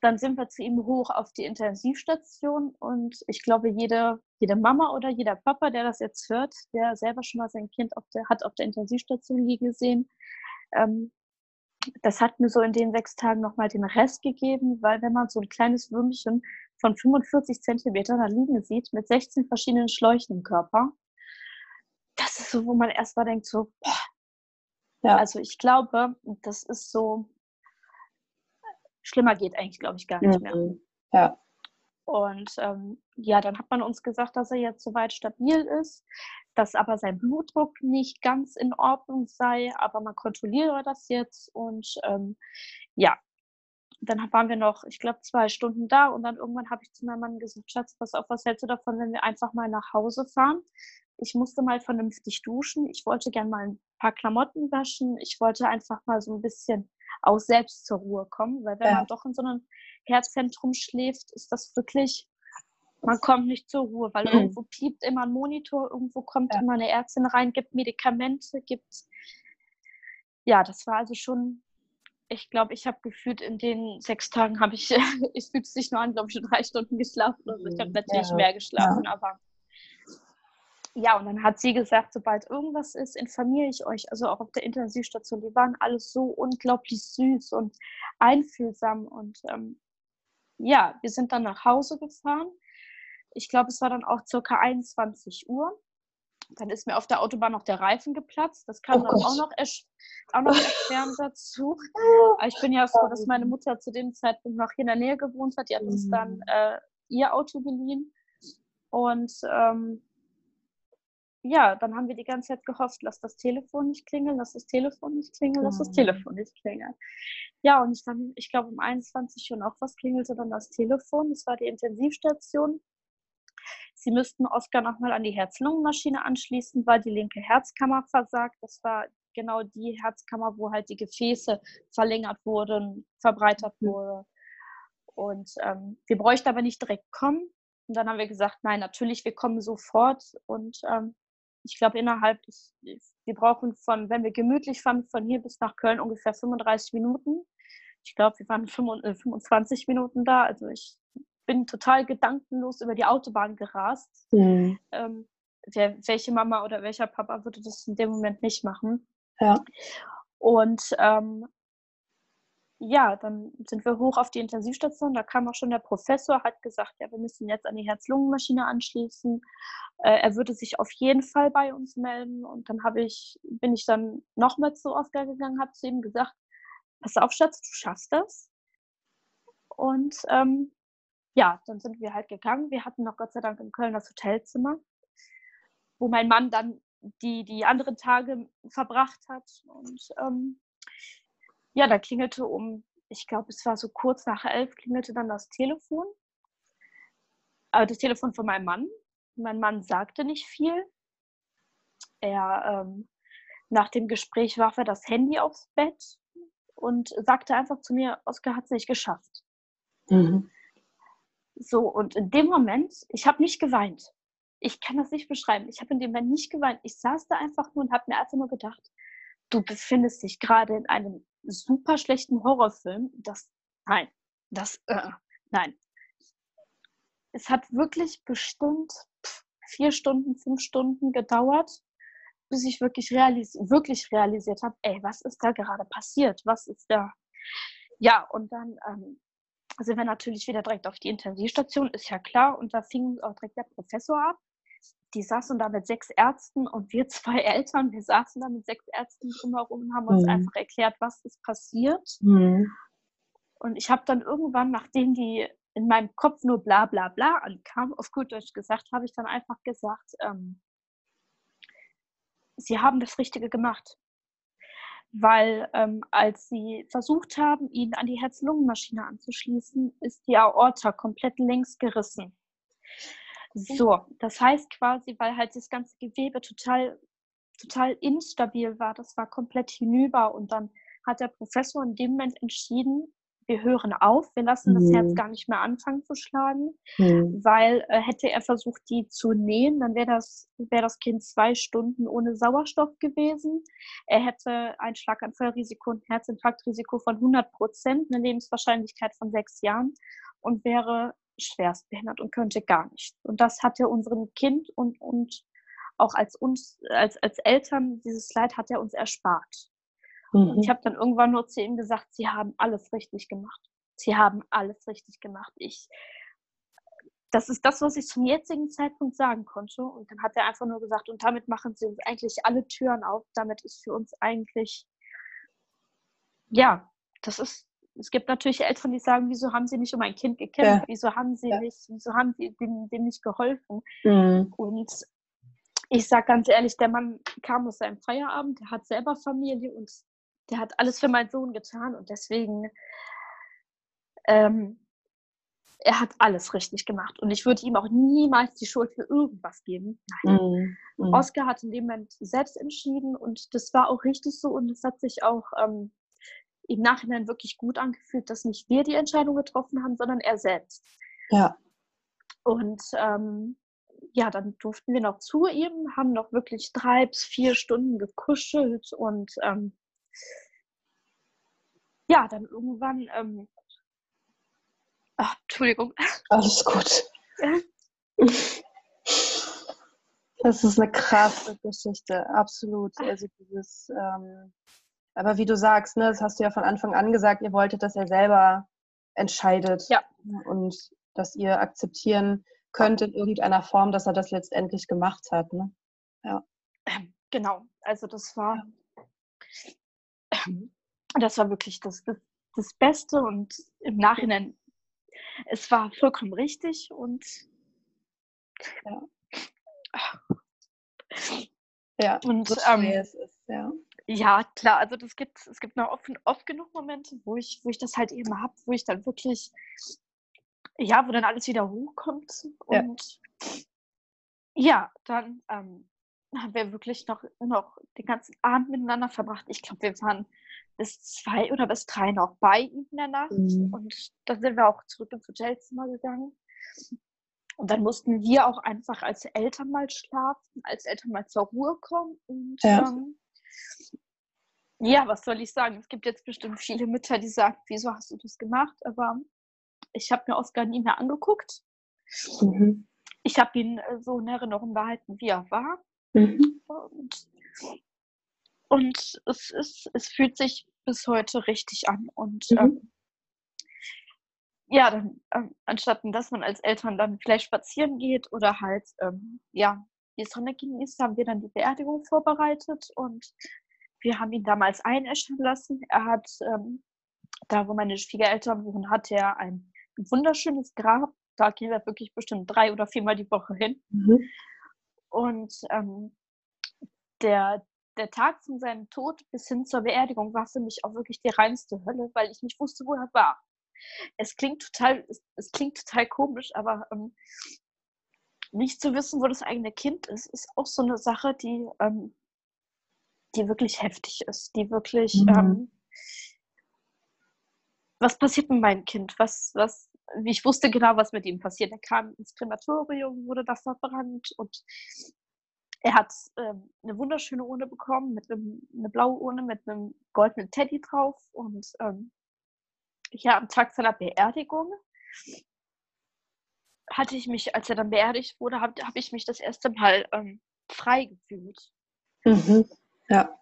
Dann sind wir zu ihm hoch auf die Intensivstation und ich glaube, jede, jede Mama oder jeder Papa, der das jetzt hört, der selber schon mal sein Kind auf der, hat auf der Intensivstation liegen gesehen, ähm, das hat mir so in den sechs Tagen nochmal den Rest gegeben, weil wenn man so ein kleines Würmchen von 45 Zentimetern da liegen sieht, mit 16 verschiedenen Schläuchen im Körper, das ist so, wo man erstmal denkt, so, boah. Ja. Also ich glaube, das ist so, schlimmer geht eigentlich, glaube ich, gar nicht mehr. Mhm. Ja. Und ähm, ja, dann hat man uns gesagt, dass er jetzt soweit stabil ist, dass aber sein Blutdruck nicht ganz in Ordnung sei, aber man kontrolliere das jetzt. Und ähm, ja, dann waren wir noch, ich glaube, zwei Stunden da und dann irgendwann habe ich zu meinem Mann gesagt, Schatz, pass auf, was hältst du davon, wenn wir einfach mal nach Hause fahren? Ich musste mal vernünftig duschen. Ich wollte gerne mal ein paar Klamotten waschen. Ich wollte einfach mal so ein bisschen auch selbst zur Ruhe kommen, weil wenn ja. man doch in so einem Herzzentrum schläft, ist das wirklich, man kommt nicht zur Ruhe, weil mhm. irgendwo piept immer ein Monitor, irgendwo kommt ja. immer eine Ärztin rein, gibt Medikamente, gibt, ja, das war also schon, ich glaube, ich habe gefühlt in den sechs Tagen habe ich, es fühlt sich nur an, glaube ich, schon drei Stunden geschlafen. Also ich habe mhm. natürlich ja. mehr geschlafen, aber ja, und dann hat sie gesagt, sobald irgendwas ist, informiere ich euch. Also auch auf der Intensivstation. Die waren alles so unglaublich süß und einfühlsam. Und ähm, ja, wir sind dann nach Hause gefahren. Ich glaube, es war dann auch circa 21 Uhr. Dann ist mir auf der Autobahn noch der Reifen geplatzt. Das kam oh dann auch noch, auch noch erschwerend dazu. Aber ich bin ja froh, dass meine Mutter zu dem Zeitpunkt noch hier in der Nähe gewohnt hat. Die hat uns dann mhm. äh, ihr Auto geliehen. Und ähm, ja, dann haben wir die ganze Zeit gehofft, lass das Telefon nicht klingeln, lass das Telefon nicht klingeln, lass das mhm. Telefon nicht klingeln. Ja, und ich dann, ich glaube um 21 Uhr noch was klingelte dann das Telefon. Das war die Intensivstation. Sie müssten Oskar nochmal an die Herz-Lungen-Maschine anschließen, weil die linke Herzkammer versagt. Das war genau die Herzkammer, wo halt die Gefäße verlängert wurden, verbreitert mhm. wurde. Und ähm, wir bräuchten aber nicht direkt kommen. Und dann haben wir gesagt, nein, natürlich, wir kommen sofort. Und ähm, ich glaube, innerhalb des, wir brauchen von, wenn wir gemütlich fahren, von hier bis nach Köln ungefähr 35 Minuten. Ich glaube, wir waren 25 äh, Minuten da. Also ich bin total gedankenlos über die Autobahn gerast. Mhm. Ähm, wer, welche Mama oder welcher Papa würde das in dem Moment nicht machen? Ja. Und ähm, ja, dann sind wir hoch auf die Intensivstation. Da kam auch schon der Professor, hat gesagt, ja, wir müssen jetzt an die Herz-Lungen-Maschine anschließen. Äh, er würde sich auf jeden Fall bei uns melden. Und dann habe ich, bin ich dann nochmal zu Oskar gegangen, habe zu ihm gesagt, pass auf, Schatz, du schaffst das. Und ähm, ja, dann sind wir halt gegangen. Wir hatten noch Gott sei Dank in Köln das Hotelzimmer, wo mein Mann dann die, die anderen Tage verbracht hat. Und ähm, ja, da klingelte um, ich glaube, es war so kurz nach elf, klingelte dann das Telefon. Äh, das Telefon von meinem Mann. Mein Mann sagte nicht viel. Er, ähm, nach dem Gespräch warf er das Handy aufs Bett und sagte einfach zu mir, Oskar hat es nicht geschafft. Mhm. So, und in dem Moment, ich habe nicht geweint. Ich kann das nicht beschreiben. Ich habe in dem Moment nicht geweint. Ich saß da einfach nur und habe mir einfach nur gedacht, du befindest dich gerade in einem super schlechten Horrorfilm. Das, nein, das, äh, nein. Es hat wirklich bestimmt vier Stunden, fünf Stunden gedauert, bis ich wirklich, realis wirklich realisiert habe, ey, was ist da gerade passiert? Was ist da? Ja, und dann ähm, sind wir natürlich wieder direkt auf die Intensivstation, ist ja klar. Und da fing auch direkt der Professor ab. Die saßen da mit sechs Ärzten und wir zwei Eltern, wir saßen da mit sechs Ärzten drumherum und haben uns mhm. einfach erklärt, was ist passiert. Mhm. Und ich habe dann irgendwann, nachdem die in meinem Kopf nur bla bla bla ankam, auf gut Deutsch gesagt, habe ich dann einfach gesagt, ähm, sie haben das Richtige gemacht weil ähm, als sie versucht haben, ihn an die Herz-Lungen-Maschine anzuschließen, ist die Aorta komplett längs gerissen. So, das heißt quasi, weil halt das ganze Gewebe total, total instabil war, das war komplett hinüber und dann hat der Professor in dem Moment entschieden, wir hören auf, wir lassen mhm. das Herz mhm. gar nicht mehr anfangen zu schlagen, mhm. weil äh, hätte er versucht, die zu nähen, dann wäre das, wär das Kind zwei Stunden ohne Sauerstoff gewesen. Er hätte ein Schlaganfallrisiko und Herzinfarktrisiko von 100 Prozent, eine Lebenswahrscheinlichkeit von sechs Jahren und wäre schwerstbehindert und könnte gar nicht. Und das hat er unserem Kind und, und auch als uns, als, als Eltern, dieses Leid hat er uns erspart. Mhm. Ich habe dann irgendwann nur zu ihm gesagt, sie haben alles richtig gemacht. Sie haben alles richtig gemacht. Ich, das ist das, was ich zum jetzigen Zeitpunkt sagen konnte. Und dann hat er einfach nur gesagt, und damit machen sie uns eigentlich alle Türen auf. Damit ist für uns eigentlich, ja, das ist, es gibt natürlich Eltern, die sagen, wieso haben sie nicht um ein Kind gekämpft? Ja. Wieso haben sie ja. nicht, wieso haben sie dem, dem nicht geholfen? Mhm. Und ich sage ganz ehrlich, der Mann kam aus seinem Feierabend, der hat selber Familie und der hat alles für meinen Sohn getan und deswegen, ähm, er hat alles richtig gemacht. Und ich würde ihm auch niemals die Schuld für irgendwas geben. Nein. Mm, mm. Oscar hat in dem Moment selbst entschieden und das war auch richtig so und es hat sich auch ähm, im Nachhinein wirklich gut angefühlt, dass nicht wir die Entscheidung getroffen haben, sondern er selbst. Ja. Und ähm, ja, dann durften wir noch zu ihm, haben noch wirklich drei bis vier Stunden gekuschelt und ähm, ja, dann irgendwann, ähm, ach, Entschuldigung. Alles gut. Das ist eine krasse Geschichte, absolut. Also dieses, ähm, aber wie du sagst, ne, das hast du ja von Anfang an gesagt, ihr wolltet, dass er selber entscheidet ja. und dass ihr akzeptieren könnt in irgendeiner Form, dass er das letztendlich gemacht hat. Ne? Ja. Genau, also das war, das war wirklich das, das, das Beste und im Nachhinein, es war vollkommen richtig und ja. Ja, und ähm, es ist, ja. Ja, klar, also das gibt, es gibt noch oft, oft genug Momente, wo ich, wo ich das halt eben habe, wo ich dann wirklich, ja, wo dann alles wieder hochkommt und ja, ja dann ähm, haben wir wirklich noch, noch den ganzen Abend miteinander verbracht. Ich glaube, wir waren bis zwei oder bis drei noch bei ihm in der Nacht. Mhm. Und dann sind wir auch zurück ins Hotelzimmer gegangen. Und dann mussten wir auch einfach als Eltern mal schlafen, als Eltern mal zur Ruhe kommen. Und ja. Ähm, ja, was soll ich sagen? Es gibt jetzt bestimmt viele Mütter, die sagen, wieso hast du das gemacht? Aber ich habe mir Oskar nie mehr angeguckt. Mhm. Ich habe ihn äh, so in Erinnerung behalten, wie er war. Mhm. Und, und es, ist, es fühlt sich bis heute richtig an. Und mhm. ähm, ja, dann, ähm, anstatt dass man als Eltern dann vielleicht spazieren geht oder halt, ähm, ja, die Sonne genießt, haben wir dann die Beerdigung vorbereitet und wir haben ihn damals einäschern lassen. Er hat ähm, da wo meine Schwiegereltern wohnen, hat er ein wunderschönes Grab. Da gehen wir wirklich bestimmt drei oder viermal die Woche hin. Mhm. Und ähm, der, der Tag von seinem Tod bis hin zur Beerdigung war für mich auch wirklich die reinste Hölle, weil ich nicht wusste, wo er war. Es klingt total, es, es klingt total komisch, aber ähm, nicht zu wissen, wo das eigene Kind ist, ist auch so eine Sache, die, ähm, die wirklich heftig ist, die wirklich, mhm. ähm, was passiert mit meinem Kind? Was, was, ich wusste genau, was mit ihm passiert. Er kam ins Krematorium, wurde da verbrannt und er hat ähm, eine wunderschöne Urne bekommen, mit einem, eine blaue Urne mit einem goldenen Teddy drauf. Und ähm, ja, am Tag seiner Beerdigung hatte ich mich, als er dann beerdigt wurde, habe hab ich mich das erste Mal ähm, frei gefühlt. Mhm. Ja.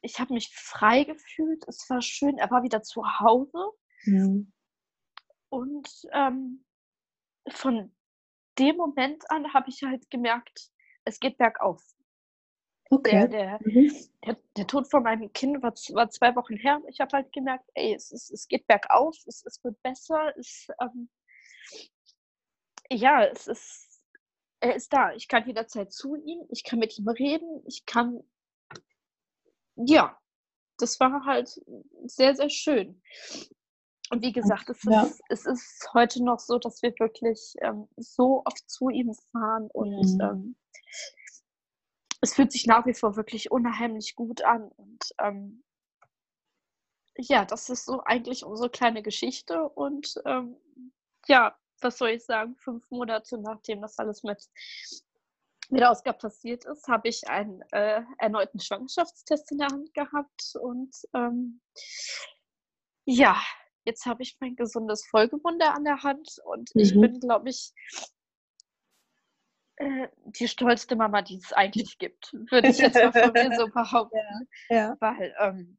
Ich habe mich frei gefühlt. Es war schön. Er war wieder zu Hause. Mhm. Und ähm, von dem Moment an habe ich halt gemerkt, es geht bergauf. Okay. Der, der, mhm. der, der, Tod von meinem Kind war, war zwei Wochen her. Ich habe halt gemerkt, ey, es, ist, es geht bergauf, es, es wird besser, es, ähm, ja, es ist, er ist da. Ich kann jederzeit zu ihm, ich kann mit ihm reden, ich kann, ja, das war halt sehr, sehr schön. Und wie gesagt, es, ja. ist, es ist heute noch so, dass wir wirklich ähm, so oft zu ihm fahren und mhm. ähm, es fühlt sich nach wie vor wirklich unheimlich gut an. Und ähm, ja, das ist so eigentlich unsere kleine Geschichte. Und ähm, ja, was soll ich sagen, fünf Monate nachdem das alles mit, mit Oscar passiert ist, habe ich einen äh, erneuten Schwangerschaftstest in der Hand gehabt. Und ähm, ja, jetzt habe ich mein gesundes Folgewunder an der Hand. Und mhm. ich bin, glaube ich, äh, die stolzste Mama, die es eigentlich gibt, würde ich jetzt mal von mir so behaupten. Ja, ja. Weil, ähm,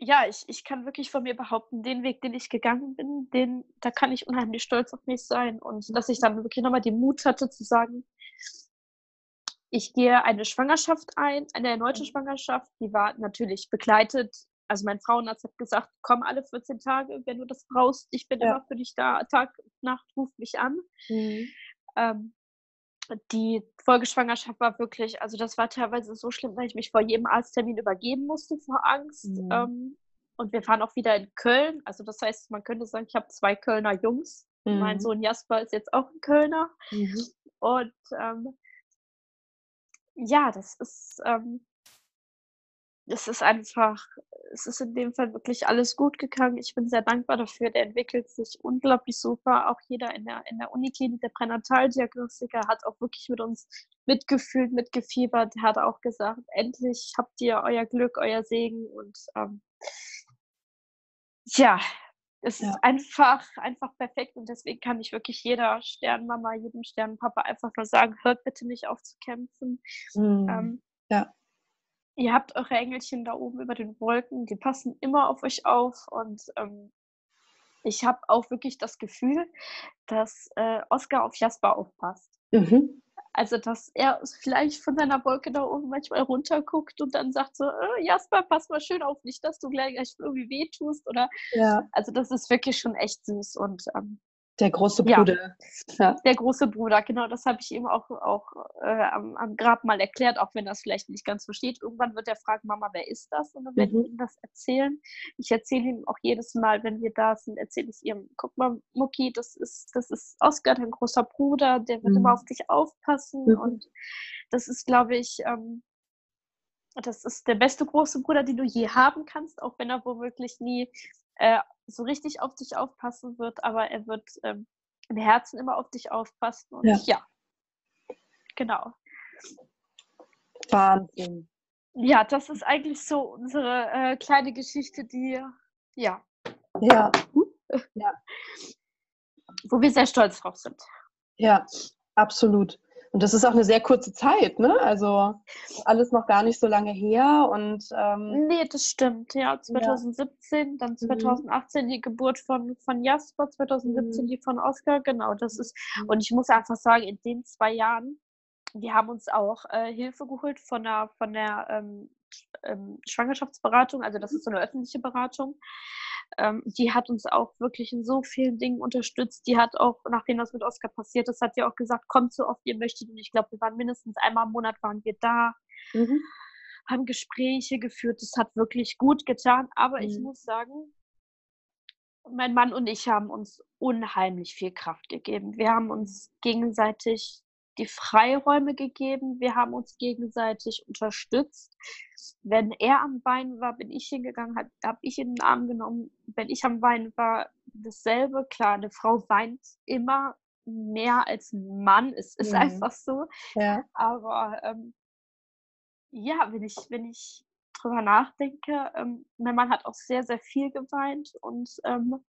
ja, ich, ich kann wirklich von mir behaupten, den Weg, den ich gegangen bin, den, da kann ich unheimlich stolz auf mich sein. Und dass ich dann wirklich nochmal den Mut hatte zu sagen, ich gehe eine Schwangerschaft ein, eine erneute mhm. Schwangerschaft, die war natürlich begleitet. Also mein Frauenarzt hat gesagt, komm alle 14 Tage, wenn du das brauchst, ich bin ja. immer für dich da, Tag, Nacht, ruf mich an. Mhm. Ähm, die Folgeschwangerschaft war wirklich, also das war teilweise so schlimm, weil ich mich vor jedem Arzttermin übergeben musste vor Angst. Mhm. Ähm, und wir fahren auch wieder in Köln. Also das heißt, man könnte sagen, ich habe zwei Kölner Jungs. Mhm. Mein Sohn Jasper ist jetzt auch ein Kölner. Mhm. Und ähm, ja, das ist, ähm, es ist einfach, es ist in dem Fall wirklich alles gut gegangen. Ich bin sehr dankbar dafür. Der entwickelt sich unglaublich super. Auch jeder in der, in der Uniklinik, der Pränataldiagnostiker, hat auch wirklich mit uns mitgefühlt, mitgefiebert. Der hat auch gesagt, endlich habt ihr euer Glück, euer Segen. Und ähm, ja, es ja. ist einfach, einfach perfekt. Und deswegen kann ich wirklich jeder Sternmama, jedem Sternpapa einfach nur sagen, hört bitte nicht auf zu kämpfen. Mhm. Ähm, ja ihr habt eure Engelchen da oben über den Wolken, die passen immer auf euch auf und ähm, ich habe auch wirklich das Gefühl, dass äh, Oscar auf Jasper aufpasst. Mhm. Also, dass er vielleicht von seiner Wolke da oben manchmal runterguckt und dann sagt so, äh, Jasper, pass mal schön auf, nicht, dass du gleich irgendwie wehtust oder. Ja. Also, das ist wirklich schon echt süß und ähm, der große Bruder. Ja, der große Bruder, genau, das habe ich ihm auch, auch äh, am, am, Grab mal erklärt, auch wenn er es vielleicht nicht ganz versteht. Irgendwann wird er fragen, Mama, wer ist das? Und dann werde mhm. ich ihm das erzählen. Ich erzähle ihm auch jedes Mal, wenn wir da sind, erzähle ich ihm, guck mal, Mucki, das ist, das ist Oskar, dein großer Bruder, der wird mhm. immer auf dich aufpassen. Mhm. Und das ist, glaube ich, ähm, das ist der beste große Bruder, den du je haben kannst, auch wenn er womöglich nie äh, so richtig auf dich aufpassen wird, aber er wird ähm, im Herzen immer auf dich aufpassen. Und ja, ja genau. Wahnsinn. Ja, das ist eigentlich so unsere äh, kleine Geschichte, die, ja. Ja. ja. Wo wir sehr stolz drauf sind. Ja, absolut. Und das ist auch eine sehr kurze Zeit, ne? Also alles noch gar nicht so lange her. Und, ähm, nee, das stimmt. Ja, 2017, ja. dann 2018 mhm. die Geburt von, von Jasper, 2017 mhm. die von Oscar. Genau, das ist. Mhm. Und ich muss einfach sagen, in den zwei Jahren, wir haben uns auch äh, Hilfe geholt von der, von der ähm, ähm, Schwangerschaftsberatung. Also das ist so eine öffentliche Beratung. Ähm, die hat uns auch wirklich in so vielen Dingen unterstützt. Die hat auch, nachdem das mit Oscar passiert ist, hat sie auch gesagt, kommt so oft ihr möchtet. Und ich glaube, wir waren mindestens einmal im Monat waren wir da, mhm. haben Gespräche geführt. Das hat wirklich gut getan. Aber mhm. ich muss sagen, mein Mann und ich haben uns unheimlich viel Kraft gegeben. Wir haben uns gegenseitig die Freiräume gegeben. Wir haben uns gegenseitig unterstützt. Wenn er am Weinen war, bin ich hingegangen, habe hab ich ihn in den Arm genommen. Wenn ich am Weinen war, dasselbe. Klar, eine Frau weint immer mehr als ein Mann. Es ist mhm. einfach so. Ja. Aber ähm, ja, wenn ich, wenn ich drüber nachdenke, ähm, mein Mann hat auch sehr, sehr viel geweint und ähm,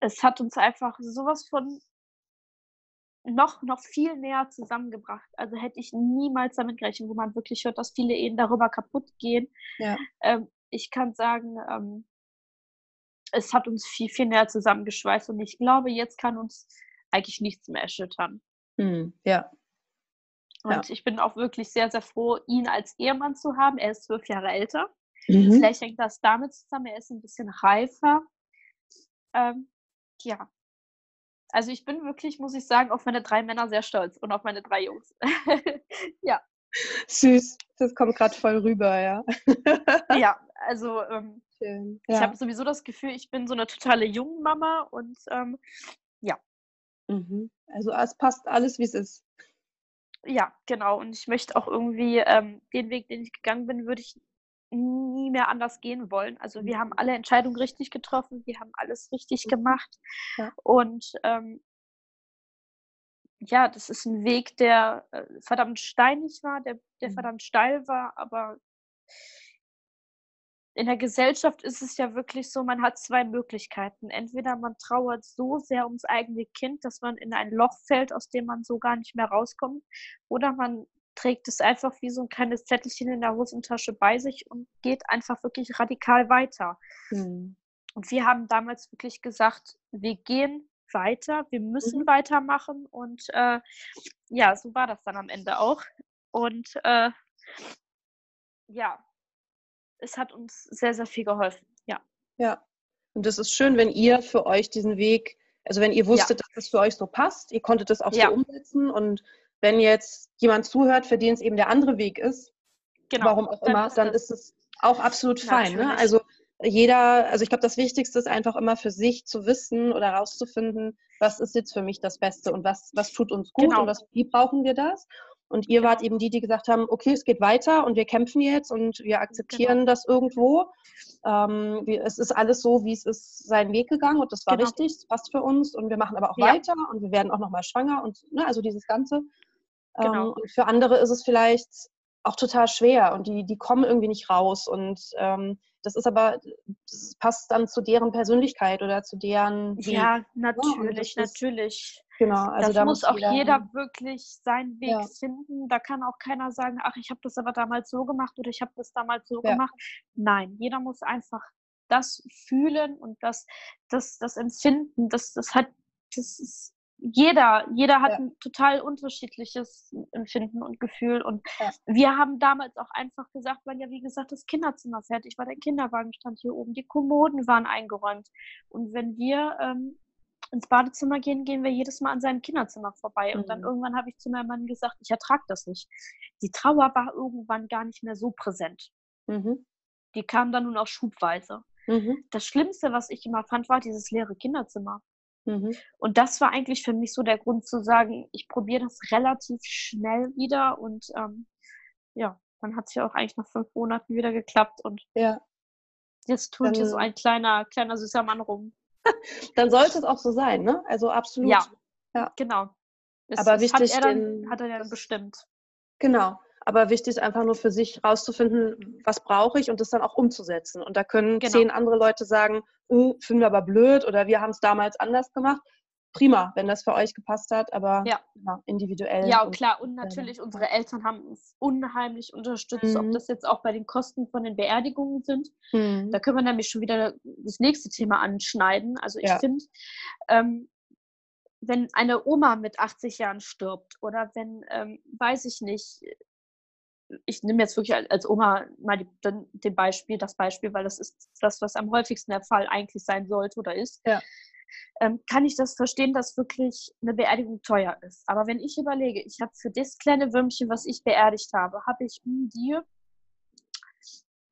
es hat uns einfach sowas von noch, noch viel näher zusammengebracht. Also hätte ich niemals damit gerechnet, wo man wirklich hört, dass viele Ehen darüber kaputt gehen. Ja. Ähm, ich kann sagen, ähm, es hat uns viel, viel näher zusammengeschweißt und ich glaube, jetzt kann uns eigentlich nichts mehr erschüttern. Hm, ja. Und ja. ich bin auch wirklich sehr, sehr froh, ihn als Ehemann zu haben. Er ist zwölf Jahre älter. Mhm. Vielleicht hängt das damit zusammen, er ist ein bisschen reifer. Ähm, ja, also ich bin wirklich, muss ich sagen, auf meine drei Männer sehr stolz und auf meine drei Jungs. ja. Süß, das kommt gerade voll rüber, ja. ja, also ähm, ja. ich habe sowieso das Gefühl, ich bin so eine totale Jungmama und ähm, ja. Mhm. Also es passt alles, wie es ist. Ja, genau. Und ich möchte auch irgendwie ähm, den Weg, den ich gegangen bin, würde ich nie mehr anders gehen wollen. Also wir haben mhm. alle Entscheidungen richtig getroffen, wir haben alles richtig mhm. gemacht. Ja. Und ähm, ja, das ist ein Weg, der äh, verdammt steinig war, der, der mhm. verdammt steil war, aber in der Gesellschaft ist es ja wirklich so, man hat zwei Möglichkeiten. Entweder man trauert so sehr ums eigene Kind, dass man in ein Loch fällt, aus dem man so gar nicht mehr rauskommt, oder man trägt es einfach wie so ein kleines Zettelchen in der Hosentasche bei sich und geht einfach wirklich radikal weiter. Mhm. Und wir haben damals wirklich gesagt, wir gehen weiter, wir müssen mhm. weitermachen und äh, ja, so war das dann am Ende auch. Und äh, ja, es hat uns sehr, sehr viel geholfen. Ja. Ja. Und das ist schön, wenn ihr für euch diesen Weg, also wenn ihr wusstet, ja. dass das für euch so passt, ihr konntet das auch ja. so umsetzen und wenn jetzt jemand zuhört, für den es eben der andere Weg ist, genau. warum auch immer, dann ist es auch absolut fein. Ne? Also jeder, also ich glaube, das Wichtigste ist einfach immer für sich zu wissen oder herauszufinden, was ist jetzt für mich das Beste und was, was tut uns gut genau. und was, wie brauchen wir das. Und ihr wart eben die, die gesagt haben, okay, es geht weiter und wir kämpfen jetzt und wir akzeptieren genau. das irgendwo. Ähm, es ist alles so, wie es ist, seinen Weg gegangen und das war genau. richtig, das passt für uns und wir machen aber auch ja. weiter und wir werden auch nochmal schwanger und ne, also dieses Ganze. Genau. Ähm, und für andere ist es vielleicht auch total schwer und die, die kommen irgendwie nicht raus. Und ähm, das ist aber, das passt dann zu deren Persönlichkeit oder zu deren. Ja, Weg. natürlich, ja, natürlich. Genau, also das da muss auch jeder, jeder wirklich seinen Weg ja. finden. Da kann auch keiner sagen, ach, ich habe das aber damals so gemacht oder ich habe das damals so ja. gemacht. Nein, jeder muss einfach das fühlen und das, das, das empfinden. Das, das hat, das ist jeder, jeder hat ja. ein total unterschiedliches Empfinden und Gefühl. Und ja. wir haben damals auch einfach gesagt, weil ja, wie gesagt, das Kinderzimmer fertig war, der Kinderwagen stand hier oben, die Kommoden waren eingeräumt. Und wenn wir ähm, ins Badezimmer gehen, gehen wir jedes Mal an seinem Kinderzimmer vorbei. Mhm. Und dann mhm. irgendwann habe ich zu meinem Mann gesagt, ich ertrage das nicht. Die Trauer war irgendwann gar nicht mehr so präsent. Mhm. Die kam dann nur noch schubweise. Mhm. Das Schlimmste, was ich immer fand, war dieses leere Kinderzimmer. Mhm. Und das war eigentlich für mich so der Grund zu sagen, ich probiere das relativ schnell wieder und ähm, ja, dann hat es ja auch eigentlich nach fünf Monaten wieder geklappt und ja. jetzt tut hier so ein kleiner, kleiner süßer Mann rum. dann sollte es auch so sein, ne? Also absolut. Ja, ja. genau. Das, Aber wichtig, hat er, dann, hat er ja bestimmt. Genau. Aber wichtig ist einfach nur für sich rauszufinden, was brauche ich und das dann auch umzusetzen. Und da können genau. zehn andere Leute sagen, oh, finden wir aber blöd oder wir haben es damals anders gemacht. Prima, wenn das für euch gepasst hat, aber ja. Ja, individuell. Ja, und klar. Und natürlich, ja. unsere Eltern haben uns unheimlich unterstützt, mhm. ob das jetzt auch bei den Kosten von den Beerdigungen sind. Mhm. Da können wir nämlich schon wieder das nächste Thema anschneiden. Also ich finde, ähm, wenn eine Oma mit 80 Jahren stirbt oder wenn, ähm, weiß ich nicht, ich nehme jetzt wirklich als Oma mal die, den Beispiel, das Beispiel, weil das ist das, was am häufigsten der Fall eigentlich sein sollte oder ist. Ja. Ähm, kann ich das verstehen, dass wirklich eine Beerdigung teuer ist. Aber wenn ich überlege, ich habe für das kleine Würmchen, was ich beerdigt habe, habe ich um die,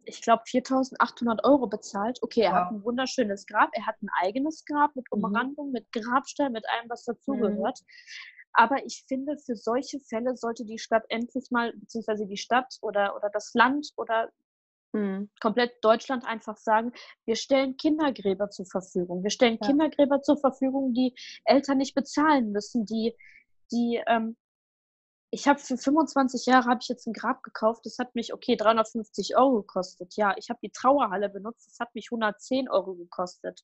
ich glaube, 4.800 Euro bezahlt. Okay, er wow. hat ein wunderschönes Grab, er hat ein eigenes Grab mit mhm. Umrandung, mhm. mit Grabstein, mit allem, was dazugehört. Mhm. Aber ich finde, für solche Fälle sollte die Stadt endlich mal, beziehungsweise die Stadt oder, oder das Land oder mhm. komplett Deutschland einfach sagen, wir stellen Kindergräber zur Verfügung. Wir stellen ja. Kindergräber zur Verfügung, die Eltern nicht bezahlen müssen, die, die ähm, ich habe für 25 Jahre habe ich jetzt ein Grab gekauft. Das hat mich, okay, 350 Euro gekostet. Ja, ich habe die Trauerhalle benutzt. Das hat mich 110 Euro gekostet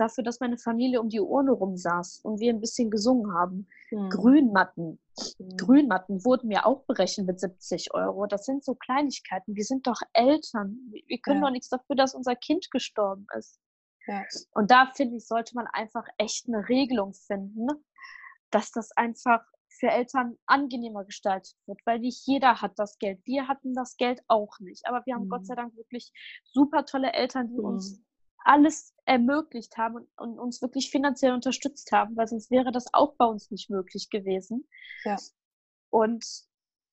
dafür, dass meine Familie um die Urne rumsaß und wir ein bisschen gesungen haben. Mhm. Grünmatten. Mhm. Grünmatten wurden mir auch berechnet mit 70 Euro. Das sind so Kleinigkeiten. Wir sind doch Eltern. Wir können ja. doch nichts dafür, dass unser Kind gestorben ist. Ja. Und da finde ich, sollte man einfach echt eine Regelung finden, dass das einfach für Eltern angenehmer gestaltet wird, weil nicht jeder hat das Geld. Wir hatten das Geld auch nicht, aber wir haben mhm. Gott sei Dank wirklich super tolle Eltern, die mhm. uns alles ermöglicht haben und, und, uns wirklich finanziell unterstützt haben, weil sonst wäre das auch bei uns nicht möglich gewesen. Ja. Und,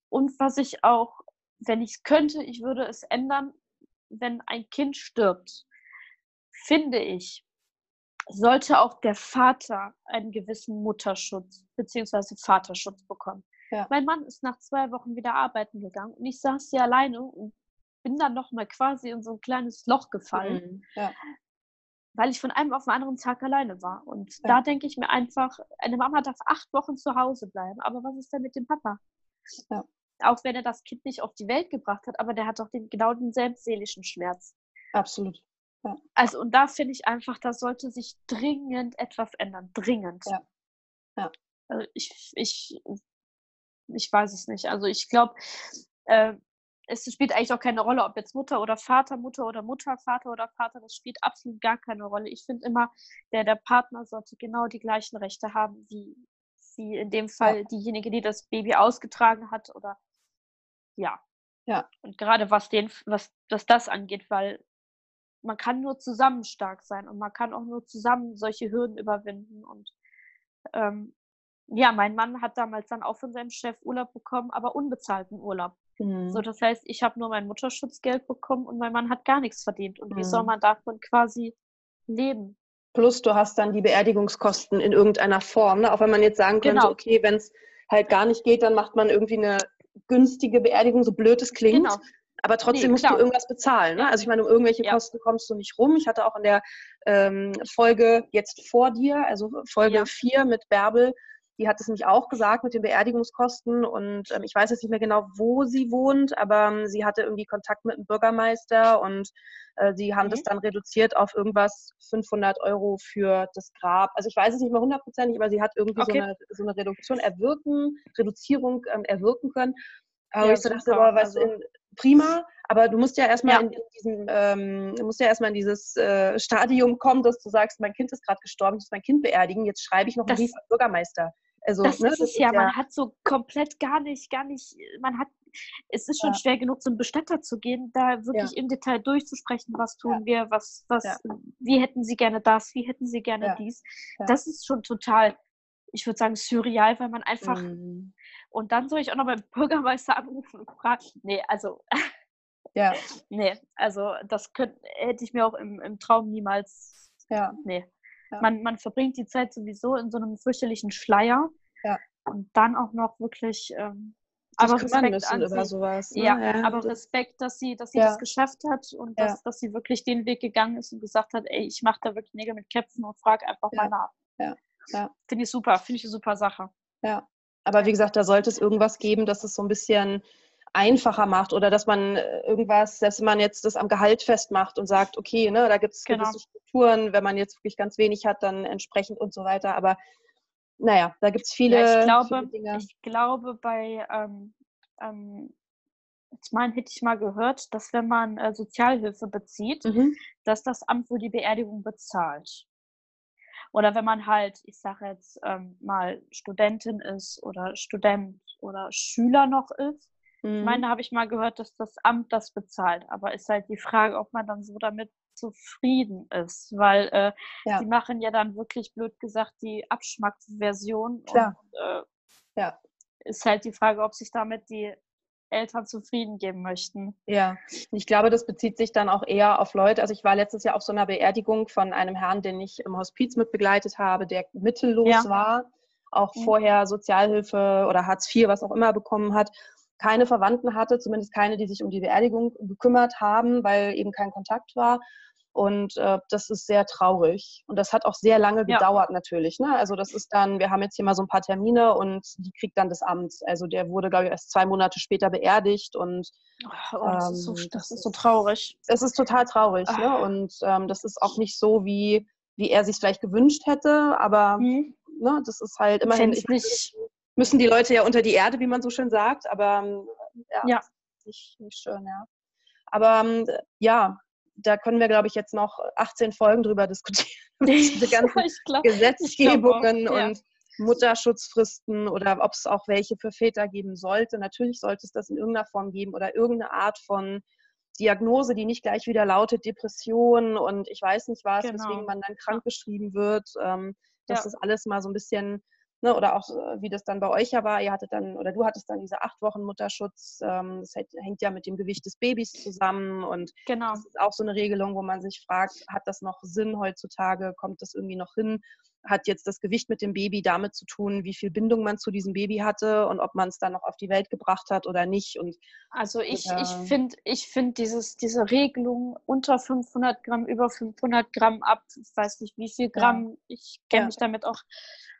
und was ich auch, wenn ich es könnte, ich würde es ändern, wenn ein Kind stirbt, finde ich, sollte auch der Vater einen gewissen Mutterschutz bzw. Vaterschutz bekommen. Ja. Mein Mann ist nach zwei Wochen wieder arbeiten gegangen und ich saß hier alleine und bin dann noch mal quasi in so ein kleines Loch gefallen, mhm. ja. weil ich von einem auf den anderen Tag alleine war. Und ja. da denke ich mir einfach, eine Mama darf acht Wochen zu Hause bleiben, aber was ist denn mit dem Papa? Ja. Auch wenn er das Kind nicht auf die Welt gebracht hat, aber der hat doch den, genau denselben seelischen Schmerz. Absolut. Also, und da finde ich einfach, da sollte sich dringend etwas ändern. Dringend. Ja. ja. Also ich, ich, ich weiß es nicht. Also, ich glaube, äh, es spielt eigentlich auch keine Rolle, ob jetzt Mutter oder Vater, Mutter oder Mutter, Vater oder Vater, das spielt absolut gar keine Rolle. Ich finde immer, der, der Partner sollte genau die gleichen Rechte haben, wie, wie in dem Fall ja. diejenige, die das Baby ausgetragen hat oder ja. Ja. Und gerade was den, was, was das angeht, weil man kann nur zusammen stark sein und man kann auch nur zusammen solche Hürden überwinden. Und ähm, ja, mein Mann hat damals dann auch von seinem Chef Urlaub bekommen, aber unbezahlten Urlaub. Mhm. So, das heißt, ich habe nur mein Mutterschutzgeld bekommen und mein Mann hat gar nichts verdient. Und mhm. wie soll mhm. man davon quasi leben? Plus, du hast dann die Beerdigungskosten in irgendeiner Form. Ne? Auch wenn man jetzt sagen könnte, genau. okay, wenn es halt gar nicht geht, dann macht man irgendwie eine günstige Beerdigung, so blöd es klingt. Genau. Aber trotzdem nee, musst du irgendwas bezahlen. Ne? Also ich meine, um irgendwelche ja. Kosten kommst du nicht rum. Ich hatte auch in der ähm, Folge jetzt vor dir, also Folge ja. 4 mit Bärbel, die hat es nämlich auch gesagt mit den Beerdigungskosten und ähm, ich weiß jetzt nicht mehr genau, wo sie wohnt, aber ähm, sie hatte irgendwie Kontakt mit dem Bürgermeister und äh, sie haben mhm. das dann reduziert auf irgendwas 500 Euro für das Grab. Also ich weiß es nicht mehr hundertprozentig, aber sie hat irgendwie okay. so, eine, so eine Reduktion erwirken, Reduzierung ähm, erwirken können. Aber ja, ich so dachte, boah, was also, in, prima, aber du musst ja erstmal ja. in, in diesem, ähm, musst ja erstmal in dieses äh, Stadium kommen, dass du sagst, mein Kind ist gerade gestorben, ich muss mein Kind beerdigen, jetzt schreibe ich noch einen Brief an Bürgermeister. Also, das ne, ist es ja, man hat so komplett gar nicht, gar nicht, man hat, es ist schon ja. schwer genug, zum Bestatter zu gehen, da wirklich ja. im Detail durchzusprechen, was tun ja. wir, was, was, wie hätten Sie gerne das, wie hätten Sie gerne dies. Das ist schon total, ich würde sagen, surreal, weil man einfach, mhm. und dann soll ich auch noch beim Bürgermeister anrufen und fragen, nee, also, ja. nee, also das könnte, hätte ich mir auch im, im Traum niemals, ja. nee. Ja. Man, man verbringt die Zeit sowieso in so einem fürchterlichen Schleier. Ja. Und dann auch noch wirklich. Ähm, aber Respekt an sie. Sowas, ne? ja, ja, aber Respekt, dass sie, dass sie ja. das geschafft hat und dass, dass sie wirklich den Weg gegangen ist und gesagt hat, ey, ich mache da wirklich Nägel mit Köpfen und frage einfach mal nach. Ja. Ja. Finde ich super, finde ich eine super Sache. Ja. Aber wie gesagt, da sollte es irgendwas geben, dass es so ein bisschen einfacher macht oder dass man äh, irgendwas, dass man jetzt das am Gehalt festmacht und sagt, okay, ne, da gibt es genau. gewisse Strukturen, wenn man jetzt wirklich ganz wenig hat, dann entsprechend und so weiter. Aber naja, da gibt es viele, ja, ich glaube, viele Dinge. Ich glaube, bei ähm, ähm, ich meine, hätte ich mal gehört, dass wenn man äh, Sozialhilfe bezieht, mhm. dass das Amt für die Beerdigung bezahlt. Oder wenn man halt, ich sage jetzt ähm, mal, Studentin ist oder Student oder Schüler noch ist, Ich meine, da habe ich mal gehört, dass das Amt das bezahlt. Aber ist halt die Frage, ob man dann so damit zufrieden ist, weil äh, ja. die machen ja dann wirklich blöd gesagt die Abschmacksversion. Klar. Und, äh, ja. Ist halt die Frage, ob sich damit die Eltern zufrieden geben möchten. Ja, ich glaube, das bezieht sich dann auch eher auf Leute. Also ich war letztes Jahr auf so einer Beerdigung von einem Herrn, den ich im Hospiz mit begleitet habe, der mittellos ja. war, auch mhm. vorher Sozialhilfe oder Hartz IV, was auch immer bekommen hat, keine Verwandten hatte, zumindest keine, die sich um die Beerdigung gekümmert haben, weil eben kein Kontakt war. Und äh, das ist sehr traurig. Und das hat auch sehr lange gedauert ja. natürlich. Ne? Also das ist dann, wir haben jetzt hier mal so ein paar Termine und die kriegt dann das Amt. Also der wurde, glaube ich, erst zwei Monate später beerdigt. Und oh, das, ähm, ist so, das, ist so, traurig. Es ist total traurig. Ne? Ah. Und ähm, das ist auch nicht so, wie, wie er sich vielleicht gewünscht hätte. Aber mhm. ne, das ist halt immerhin. Ich nicht. Müssen die Leute ja unter die Erde, wie man so schön sagt. Aber ähm, ja, ja. Nicht, nicht schön, ja. Aber ähm, ja, da können wir, glaube ich, jetzt noch 18 Folgen drüber diskutieren. Diese ganzen glaub, Gesetzgebungen auch, ja. und Mutterschutzfristen oder ob es auch welche für Väter geben sollte. Natürlich sollte es das in irgendeiner Form geben oder irgendeine Art von Diagnose, die nicht gleich wieder lautet Depression und ich weiß nicht was, genau. weswegen man dann krankgeschrieben wird. Ähm, dass ja. das alles mal so ein bisschen Ne, oder auch äh, wie das dann bei euch ja war, ihr hattet dann, oder du hattest dann diese acht Wochen Mutterschutz, ähm, das hängt ja mit dem Gewicht des Babys zusammen und genau. das ist auch so eine Regelung, wo man sich fragt, hat das noch Sinn heutzutage, kommt das irgendwie noch hin? Hat jetzt das Gewicht mit dem Baby damit zu tun, wie viel Bindung man zu diesem Baby hatte und ob man es dann noch auf die Welt gebracht hat oder nicht? Und, also ich, äh, ich finde ich find diese Regelung unter 500 Gramm, über 500 Gramm ab, ich weiß nicht wie viel Gramm, ja. ich kenne ja. mich damit auch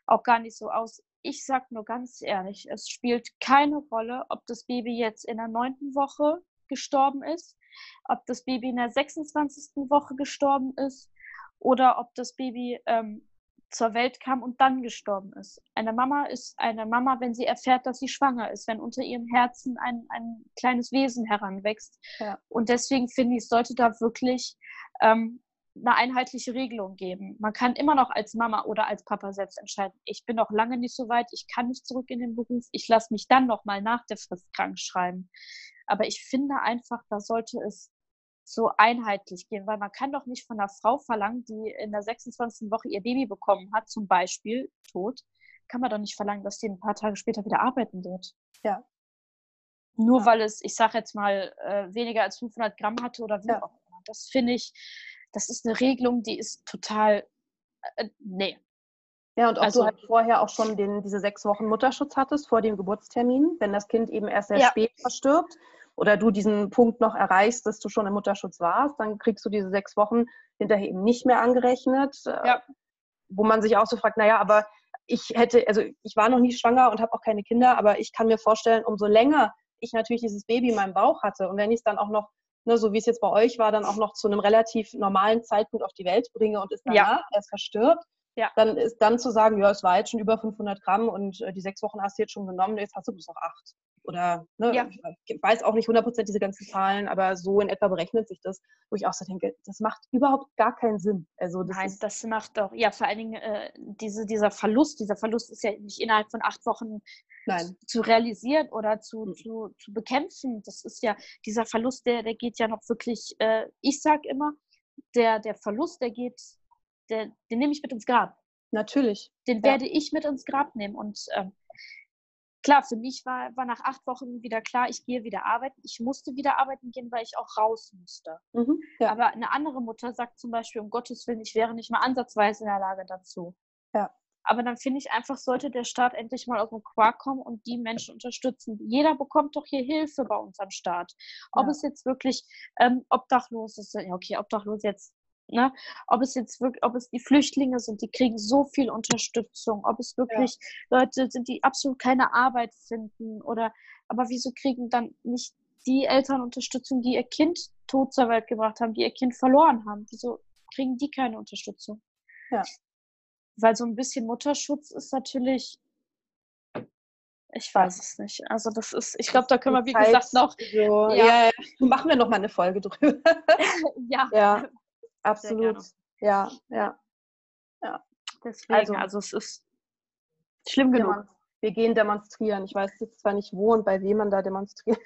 auch gar nicht so aus. Ich sag nur ganz ehrlich, es spielt keine Rolle, ob das Baby jetzt in der neunten Woche gestorben ist, ob das Baby in der 26. Woche gestorben ist oder ob das Baby ähm, zur Welt kam und dann gestorben ist. Eine Mama ist eine Mama, wenn sie erfährt, dass sie schwanger ist, wenn unter ihrem Herzen ein, ein kleines Wesen heranwächst. Ja. Und deswegen finde ich, sollte da wirklich ähm, eine einheitliche Regelung geben. Man kann immer noch als Mama oder als Papa selbst entscheiden, ich bin noch lange nicht so weit, ich kann nicht zurück in den Beruf, ich lasse mich dann noch mal nach der Frist krank schreiben. Aber ich finde einfach, da sollte es so einheitlich gehen, weil man kann doch nicht von einer Frau verlangen, die in der 26. Woche ihr Baby bekommen hat, zum Beispiel tot, kann man doch nicht verlangen, dass die ein paar Tage später wieder arbeiten wird. Ja. Nur ja. weil es, ich sage jetzt mal, äh, weniger als 500 Gramm hatte oder wie ja. auch immer. Das finde ich, das ist eine Regelung, die ist total, äh, nee. Ja, und ob also, du halt vorher auch schon den, diese sechs Wochen Mutterschutz hattest vor dem Geburtstermin, wenn das Kind eben erst sehr ja. spät verstirbt oder du diesen Punkt noch erreichst, dass du schon im Mutterschutz warst, dann kriegst du diese sechs Wochen hinterher eben nicht mehr angerechnet. Äh, ja. Wo man sich auch so fragt, naja, aber ich hätte, also ich war noch nie schwanger und habe auch keine Kinder, aber ich kann mir vorstellen, umso länger ich natürlich dieses Baby in meinem Bauch hatte und wenn ich es dann auch noch ne, so wie es jetzt bei euch war, dann auch noch zu einem relativ normalen Zeitpunkt auf die Welt bringe und es danach ja. erst verstirbt, ja. dann ist dann zu sagen, ja, es war jetzt schon über 500 Gramm und äh, die sechs Wochen hast du jetzt schon genommen, jetzt hast du bis auf acht. Oder, ne, ja. ich weiß auch nicht 100% diese ganzen Zahlen, aber so in etwa berechnet sich das, wo ich auch so denke, das macht überhaupt gar keinen Sinn. Also das Nein, das macht doch, ja, vor allen Dingen äh, diese, dieser Verlust, dieser Verlust ist ja nicht innerhalb von acht Wochen Nein. zu realisieren oder zu, mhm. zu, zu bekämpfen. Das ist ja, dieser Verlust, der, der geht ja noch wirklich, äh, ich sag immer, der, der Verlust, der geht, der, den nehme ich mit ins Grab. Natürlich. Den ja. werde ich mit ins Grab nehmen. Und ähm, klar, für mich war, war nach acht Wochen wieder klar, ich gehe wieder arbeiten. Ich musste wieder arbeiten gehen, weil ich auch raus musste. Mhm, ja. Aber eine andere Mutter sagt zum Beispiel, um Gottes Willen, ich wäre nicht mal ansatzweise in der Lage dazu. Ja. Aber dann finde ich einfach, sollte der Staat endlich mal aus dem Quark kommen und die Menschen unterstützen. Jeder bekommt doch hier Hilfe bei uns am Staat. Ob ja. es jetzt wirklich ähm, obdachlos ist, ja okay, obdachlos jetzt, ne? Ob es jetzt wirklich, ob es die Flüchtlinge sind, die kriegen so viel Unterstützung, ob es wirklich ja. Leute sind, die absolut keine Arbeit finden oder aber wieso kriegen dann nicht die Eltern Unterstützung, die ihr Kind tot zur Welt gebracht haben, die ihr Kind verloren haben? Wieso kriegen die keine Unterstützung? Ja weil so ein bisschen Mutterschutz ist natürlich, ich weiß es nicht. Also das ist, ich glaube, da können wir, wie gesagt, noch. So, ja. ja, machen wir noch mal eine Folge drüber. ja. Ja, absolut. Ja, ja. Ja. Deswegen, also, also es ist schlimm genug. Ja, wir gehen demonstrieren. Ich weiß jetzt zwar nicht, wo und bei wem man da demonstriert.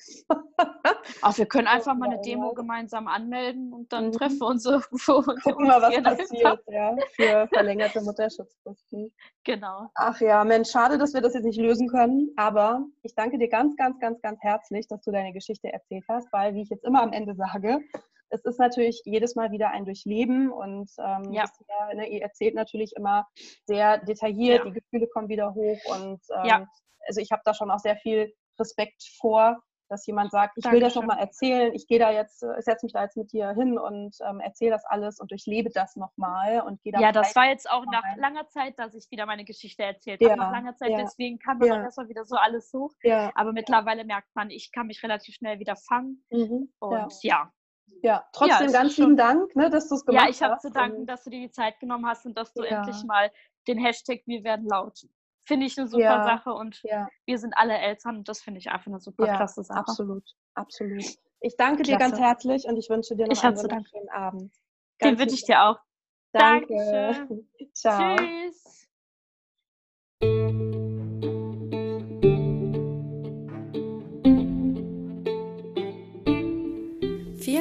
Ach, wir können einfach mal eine Demo gemeinsam anmelden und dann mhm. treffen wir uns irgendwo. Und Gucken mal, was passiert, ja, für verlängerte Mutterschutzfristen. Genau. Ach ja, Mensch, schade, dass wir das jetzt nicht lösen können, aber ich danke dir ganz, ganz, ganz, ganz herzlich, dass du deine Geschichte erzählt hast, weil, wie ich jetzt immer am Ende sage, es ist natürlich jedes Mal wieder ein Durchleben und ähm, ja. ja, ne, ihr erzählt natürlich immer sehr detailliert, ja. die Gefühle kommen wieder hoch und ähm, ja. also ich habe da schon auch sehr viel Respekt vor, dass jemand sagt, ich Dankeschön. will das nochmal erzählen, ich gehe da jetzt, äh, setze mich da jetzt mit dir hin und ähm, erzähle das alles und durchlebe das nochmal und gehe da Ja, das war jetzt auch nach rein. langer Zeit, dass ich wieder meine Geschichte erzählt ja. habe. Nach langer Zeit, ja. deswegen kam das ja. erstmal wieder so alles hoch. Ja. Aber mittlerweile merkt man, ich kann mich relativ schnell wieder fangen. Mhm. Und ja, ja, trotzdem ja, ganz lieben Dank, ne, dass du es gemacht hast. Ja, ich habe zu danken, dass du dir die Zeit genommen hast und dass du ja. endlich mal den Hashtag Wir werden laut. Finde ich eine super ja, Sache und wir sind alle Eltern und das finde ich einfach eine super klasse Sache. Absolut, absolut. Ich danke klasse. dir ganz herzlich und ich wünsche dir noch ich einen schönen Abend. Den wünsche ich dir auch. Danke. Dankeschön. Ciao. Tschüss.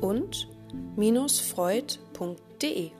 und freud.de.